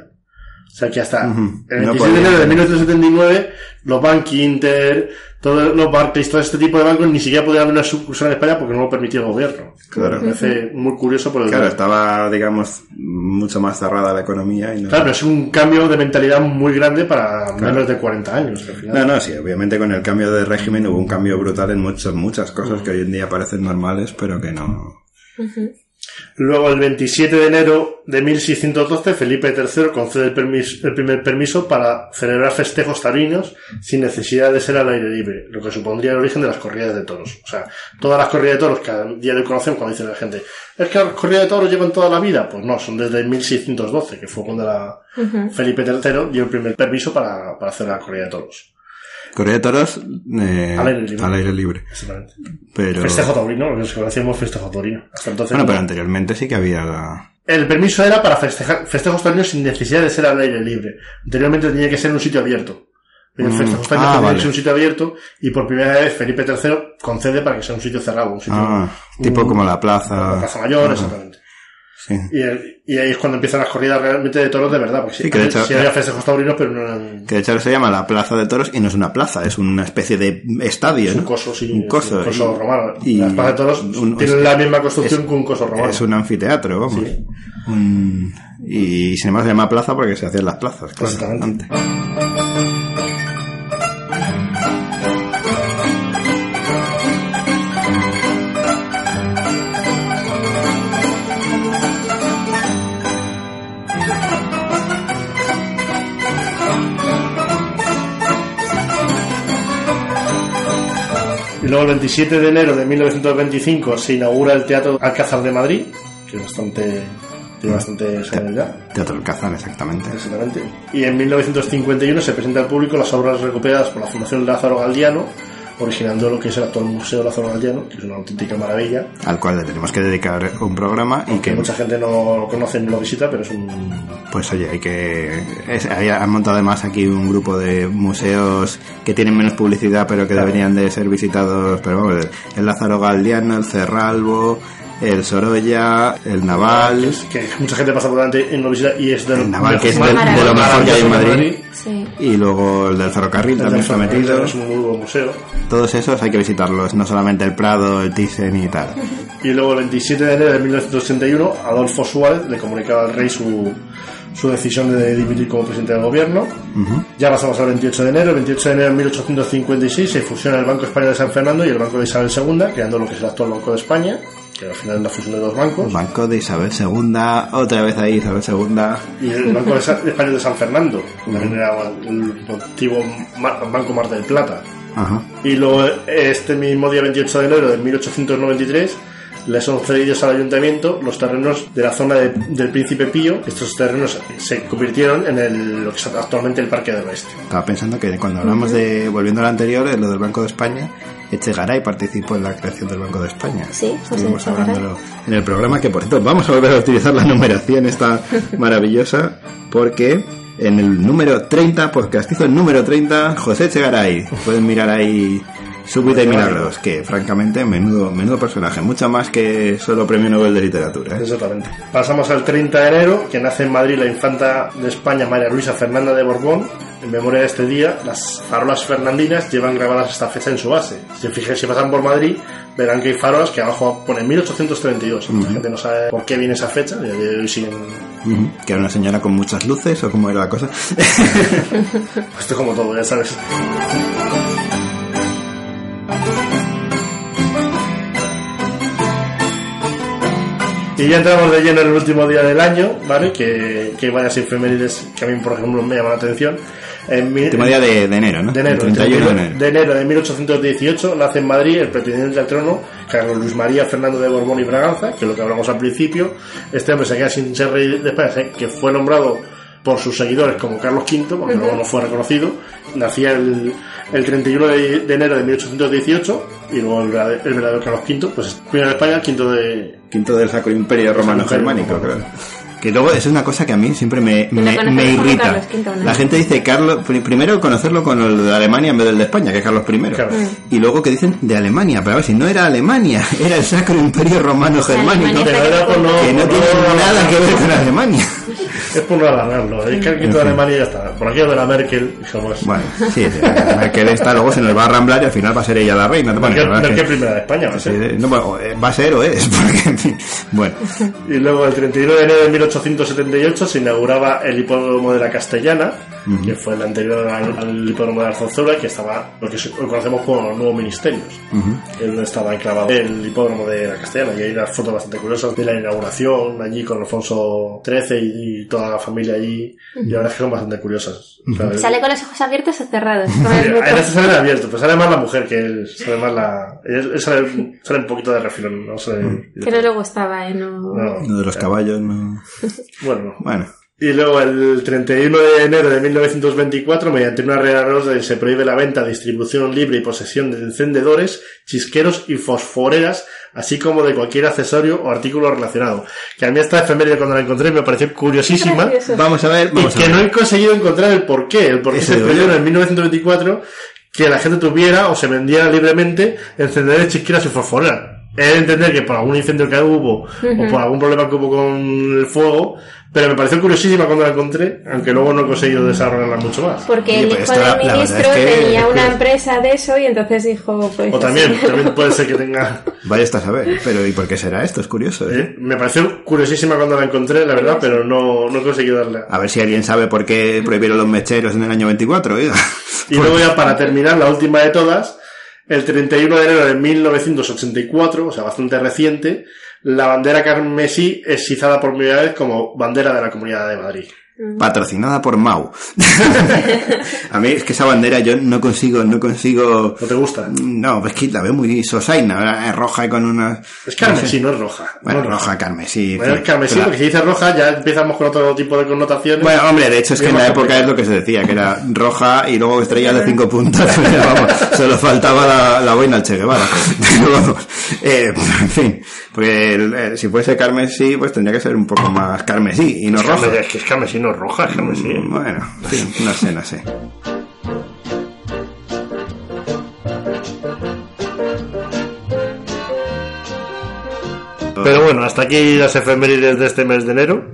D: O sea que hasta
B: Ujú.
D: el
B: No
D: 26 de enero de
B: podían.
D: 1979, los Bank Inter, todos los Barclays, todo este tipo de bancos ni siquiera podían abrir una sucursal en España porque no lo permitía el gobierno.
B: Claro.
D: Me parece muy curioso por el
B: Claro, estaba, digamos, mucho más cerrada la economía y no...
D: Claro, pero es un cambio de mentalidad muy grande para menos de 40 años. Al final.
B: No, no, sí, obviamente con el cambio de régimen hubo un cambio brutal en muchas, muchas cosas que hoy en día parecen normales, pero que no...
D: Luego, el 27 de enero de 1612, Felipe III concede el, primer permiso para celebrar festejos taurinos sin necesidad de ser al aire libre, lo que supondría el origen de las corridas de toros. O sea, todas las corridas de toros que a día de hoy conocemos cuando dice la gente, es que las corridas de toros llevan toda la vida. Pues no, son desde 1612, que fue cuando la Felipe III dio el primer permiso para, para hacer la corrida de toros.
B: Corrida de toros eh,
D: Al aire libre.
B: al aire libre.
D: Exactamente.
B: Pero...
D: Festejo taurino, lo que conocíamos festejo taurino. Hasta entonces.
B: Bueno,
D: no.
B: pero anteriormente sí que había...
D: El permiso era para festejar, festejos taurinos sin necesidad de ser al aire libre. Anteriormente tenía que ser en un sitio abierto. El
B: Mm.
D: festejos taurinos
B: Ah,
D: tenía
B: vale.
D: que ser un sitio abierto y por primera vez Felipe III concede para que sea un sitio cerrado. Un sitio,
B: Ah, tipo
D: un-
B: como la plaza...
D: la Plaza Mayor,
B: Ajá.
D: exactamente.
B: Sí.
D: Y, el- y ahí es cuando empiezan las corridas realmente de toros de verdad. Porque
B: Sí,
D: sí,
B: que de hecho-
D: sí había festejos taurinos, pero no eran
B: Que de hecho se llama la Plaza de Toros y no es una plaza, es una especie de estadio,
D: un
B: ¿no?
D: coso, sí,
B: Un coso.
D: un coso
B: y-
D: romano.
B: y
D: Las plazas de toros
B: un-
D: tienen
B: es-
D: la misma construcción
B: es-
D: que un coso romano.
B: Es un anfiteatro, vamos.
D: Sí.
B: Un- y sin embargo se llama plaza porque se hacían las plazas. claro,
D: Exactamente.
B: antes.
D: Luego el 27 de enero de 1925 se inaugura el Teatro Alcázar de Madrid, que es bastante, tiene bastantes años ya.
B: Teatro Alcázar, exactamente.
D: Exactamente. Y en 1951 se presenta al público las obras recuperadas por la Fundación Lázaro Galdiano, originando lo que es el actual Museo Lázaro Galdiano, que es una auténtica maravilla.
B: Al cual le tenemos que dedicar un programa y
D: Que
B: que,
D: mucha gente no lo conoce ni lo visita, pero es un...
B: pues oye, hay que... es- han montado además aquí un grupo de museos que tienen menos publicidad pero que deberían de ser visitados, pero vamos, el Lázaro Galdiano, el Cerralbo, el Sorolla, el Naval...
D: que mucha gente pasa por delante y no lo visita y es de
B: El Naval, que es del- de lo mejor que hay en Madrid.
C: Sí.
B: Y luego el del ferrocarril
D: El
B: también está metido.
D: Es un muy buen museo.
B: Todos esos hay que visitarlos, no solamente el Prado, el Thyssen y tal.
D: Y luego el 27 de enero de 1981, Adolfo Suárez le comunicaba al rey su, su decisión de dimitir como presidente del gobierno. Ya pasamos al 28 de enero. El 28 de enero de 1856 se fusiona el Banco Español de San Fernando y el Banco de Isabel II, creando lo que es el actual Banco de España, que al final es la fusión de dos bancos.
B: Banco de Isabel II, otra vez ahí Isabel II.
D: Y el Banco de Sa- Español de San Fernando, que también era el antiguo Banco Mar del Plata.
B: Ajá.
D: Y luego, este mismo día 28 de enero de 1893, le son cedidos al ayuntamiento los terrenos de la zona de- del Príncipe Pío. Estos terrenos se convirtieron en el, lo que es actualmente el Parque del Oeste.
B: Estaba pensando que cuando hablamos de, volviendo al anterior, en lo del Banco de España, Echegaray participó en la creación del Banco de España.
C: Sí, José
B: Estuvimos hablándolo en el programa, que por cierto, vamos a volver a utilizar la numeración esta <laughs> maravillosa, porque en el número 30, podcastizo el número 30, José Echegaray. Pueden mirar ahí su vida y milagros, que francamente, menudo, menudo personaje, mucho más que solo premio Nobel de Literatura. ¿eh?
D: Exactamente. Pasamos al 30 de enero, que nace en Madrid la infanta de España María Luisa Fernanda de Borbón. En memoria de este día, las farolas fernandinas llevan grabadas esta fecha en su base. Si fijan, si pasan por Madrid, verán que hay farolas que abajo pone 1832. La gente no sabe por qué viene esa fecha, y hoy siguen.
B: Que era una señora con muchas luces, o cómo era la cosa. <laughs>
D: Esto es como todo, ya sabes. Y ya entramos de lleno en el último día del año, ¿vale? Que, que hay varias efemérides que a mí, por ejemplo, me llaman la atención. En mi-
B: Último día de, de enero, ¿no?
D: de enero,
B: El 31 de enero.
D: de enero de 1818 nace en Madrid el pretendiente al trono, Carlos Luis María Fernando de Borbón y Braganza, que es lo que hablamos al principio. Este hombre se queda sin ser rey de España, que fue nombrado por sus seguidores como Carlos V, porque luego no fue reconocido. Nacía el, el 31 de, de enero de 1818 y luego el verdadero, el verdadero Carlos V, pues primero de España, quinto de...
B: Quinto del Sacro Imperio Romano Germánico, claro. Que luego eso es una cosa que a mí siempre me, me, irrita. La gente dice Carlos, pri- primero conocerlo con el de Alemania en vez del de España, que es Carlos I.
D: Claro.
B: Y luego que dicen de Alemania, pero a ver, si no era Alemania, <laughs> era el Sacro Imperio Romano Germánico, que no tiene nada que ver con <laughs> Alemania.
D: Es por no alargarlo, es que el quinto de Alemania ya está. Por aquí de la Merkel, dijimos...
B: Bueno, sí, sí, Merkel está, luego se nos va a ramblar y al final va a ser ella la reina.
D: Merkel,
B: la es
D: Merkel
B: que-
D: primera de España, va a
B: sí,
D: ser.
B: no, eh, va a ser o es, <laughs> porque, bueno.
D: Y luego el 31 de enero de 1878 se inauguraba el hipódromo de la Castellana, que fue el anterior al, al hipódromo de Arzonzora, que estaba lo que conocemos como los nuevos ministerios. Es donde estaba enclavado el hipódromo de la Castellana, y hay unas fotos bastante curiosas de la inauguración allí con Alfonso XIII y, y toda la familia allí, y la verdad es que son bastante curiosas.
C: ¿Sale con los ojos abiertos o cerrados? <laughs> Como
D: Sí,
C: el
D: en
C: Beto.
D: este sale abierto, pero sale más la mujer que él, sale más la... Él, sale, sale un poquito de refilón, no sale...
C: Que no le gustaba, ¿eh? No...
D: no.
B: Lo de los caballos, no. <laughs>
D: Bueno,
B: Bueno,
D: Y luego el 31 de enero de 1924, mediante una real orden, se prohíbe la venta, distribución libre y posesión de encendedores, chisqueros y fosforeras, así como de cualquier accesorio o artículo relacionado. Que a mí esta efeméride cuando la encontré me pareció curiosísima.
B: Vamos a ver,
D: Y
B: a
D: que
B: ver.
D: no he conseguido encontrar el porqué. El porqué
B: Eso
D: se prohibió en 1924 que la gente tuviera o se vendiera libremente encendedores, chisqueras y fosforeras. He de entender que por algún incendio que hubo o por algún problema que hubo con el fuego, pero me pareció curiosísima cuando la encontré, aunque luego no he conseguido desarrollarla mucho más.
C: Porque el
B: pues
C: hijo del ministro
B: es que-
C: tenía una empresa de eso y entonces dijo, pues...
D: O también, <laughs> también puede ser que tenga...
B: Vaya está a saber, pero ¿y por qué será esto? Es curioso. ¿eh?
D: ¿eh? Me pareció curiosísima cuando la encontré, la verdad, pero no, no he conseguido darle.
B: A ver si alguien sabe por qué prohibieron los mecheros en el año 24, oiga.
D: Y luego <laughs> ya para terminar, la última de todas, el 31 de enero de 1984, o sea, bastante reciente, la bandera carmesí es izada por primera vez como bandera de la Comunidad de Madrid.
B: Patrocinada por Mau. <laughs> a mí es que esa bandera yo no consigo, no consigo...
D: ¿No te gusta?
B: No, es que la veo muy sosaina, es roja y con una...
D: Es carmesí, no es roja.
B: Bueno,
D: No es
B: roja, carmesí.
D: Bueno, es carmesí,
B: Claro.
D: porque si dice roja ya empezamos con otro tipo de connotaciones.
B: Bueno, hombre, de hecho es que en la época
D: complicado.
B: es lo que se decía, que era roja y luego estrellas de cinco puntas. <laughs> Vamos, solo faltaba la, la boina al Che Guevara. <laughs> Pero vamos, eh, en fin, porque el- eh, si fuese carmesí, pues tendría que ser un poco más carmesí y no
D: es,
B: roja.
D: carmesí, es que es carmesí, no es roja, es carmesí.
B: Bueno, sí, no sé, no sé.
D: Pero bueno, hasta aquí las efemérides de este mes de enero.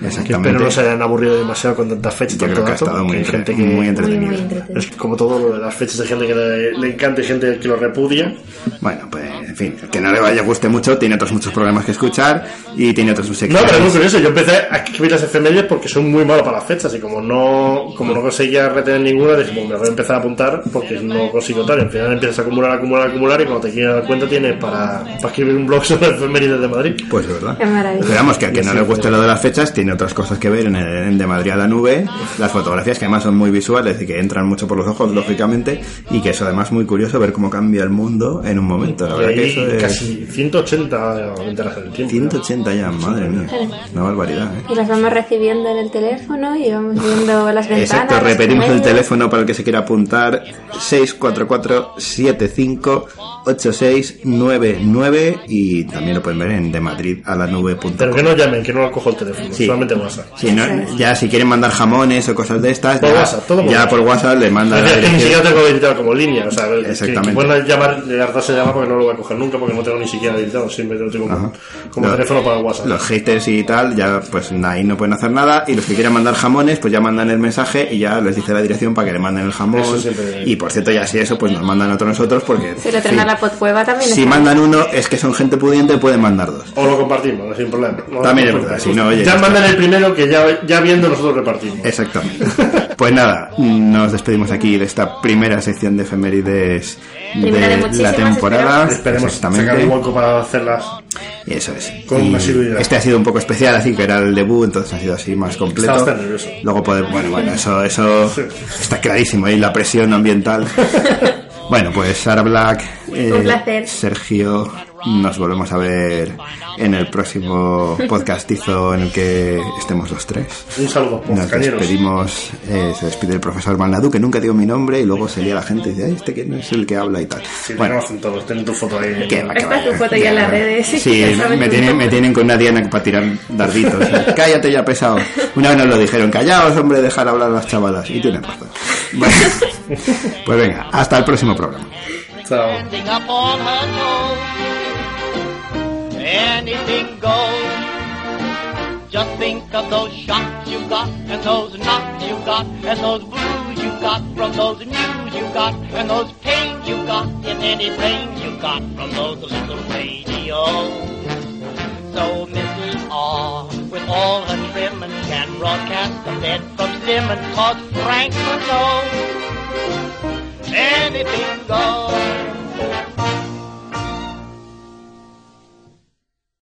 D: Que
B: Exactamente.
D: espero no se hayan aburrido demasiado con tantas fechas.
B: Yo
D: tanto
B: creo que ha
D: dato,
B: estado muy,
D: hay
B: entre-
D: gente que
B: muy
C: Muy,
B: entretenido.
C: muy entretenido.
D: Es como todo lo de las fechas, hay gente que le, le encanta y gente que lo repudia.
B: Bueno, pues, en fin, el que no le vaya guste mucho, tiene otros muchos programas que escuchar y tiene otros
D: No,
B: secciones.
D: pero es muy curioso. Yo empecé a escribir las efemérides porque son muy malos para las fechas y como no, como no conseguía retener ninguna, dije, pues me voy a empezar a apuntar porque no consigo tal. Y al final empiezas a acumular, acumular, acumular y cuando te quieres dar cuenta tienes para, para escribir un blog <laughs> sobre efemérides de Madrid.
B: Pues es verdad. Pero vamos, que a que no le guste lo de las fechas, tiene otras cosas que ver en, el, en De Madrid a la nube, las fotografías que además son muy visuales y que entran mucho por los ojos, lógicamente, y que eso además es muy curioso ver cómo cambia el mundo en un momento. La
D: Y
B: verdad que eso es
D: casi 180 ventanas del tiempo.
B: 180 ya, madre mía. Una barbaridad, ¿eh?
C: Y las vamos recibiendo en el teléfono y vamos viendo las ventanas.
B: Exacto, repetimos el teléfono para el que se quiera apuntar 644-758699 y también lo pueden ver en demadridalanube.com.
D: Pero que no llamen, que no lo cojo el teléfono,
B: Sí.
D: solamente WhatsApp.
B: Sí, no, ya si quieren mandar jamones o cosas de estas,
D: Por
B: ya,
D: WhatsApp, todo por
B: ya
D: WhatsApp.
B: por WhatsApp le mandan
D: Es
B: la
D: que ni siquiera tengo habilitado como línea, o sea, que- que,
B: Exactamente.
D: pueden llamar, de verdad se llama porque no lo voy a coger nunca porque no tengo ni siquiera habilitado, siempre lo tengo como,
B: Ajá.
D: como
B: Lo-
D: teléfono para WhatsApp.
B: Los haters y tal, ya pues ahí no pueden hacer nada. Y los que quieran mandar jamones, pues ya mandan el mensaje y ya les dice la dirección para que le manden el jamón.
D: Eso siempre-
B: Y por cierto, ya si eso, pues nos mandan otro nosotros porque.
C: Si lo traen
B: sí,
C: a la podcueva también
B: si mandan uno, es que son gente pudiente, pueden mandar dos.
D: O lo compartimos, sin problema. No,
B: También es verdad, si no, oye,
D: ya
B: ya
D: mandan el primero que ya, ya viendo nosotros repartimos.
B: Exactamente. Pues nada, nos despedimos aquí de esta primera sección de efemérides
C: Primera de
B: de la temporada.
D: Esperemos sacar un hueco para hacerlas.
B: Eso es.
D: Con
B: Y. Este ha sido un poco especial, así que era el debut, entonces ha sido así más completo.
D: Estaba nervioso.
B: Luego podemos, bueno, bueno, eso, eso está clarísimo, ahí la presión ambiental. <laughs> bueno, pues Sara Black, eh,
C: Un placer.
B: Sergio, nos volvemos a ver en el próximo podcastizo en el que estemos los tres.
D: Un saludo,
B: Nos
D: cañeros.
B: despedimos, eh, se despide el profesor Malnadu, que nunca dio mi nombre, y luego se lía la gente y dice, "Ay, este que no es el que habla y tal.
D: Sí,
B: bueno,
D: todos, ten tu foto ahí.
B: va, va,
C: tu foto ya en las redes.
B: Sí, <laughs> tienen, me tienen con una diana para tirar darditos. <laughs> Cállate ya, pesado. Una vez nos lo dijeron, callaos, hombre, dejar hablar a las chavalas. Y tienen razón. Bueno, <laughs> pues venga, hasta el próximo programa.
D: Chao.
E: Anything goes. Just think of those shots you got, and those knocks you got, and those blues you got from those news you got, and those pains you got, and any brains you got from those little radios. So Mrs. R, with all her trimming, can broadcast the bed from Simmons, cause Frankfurt knows anything goes.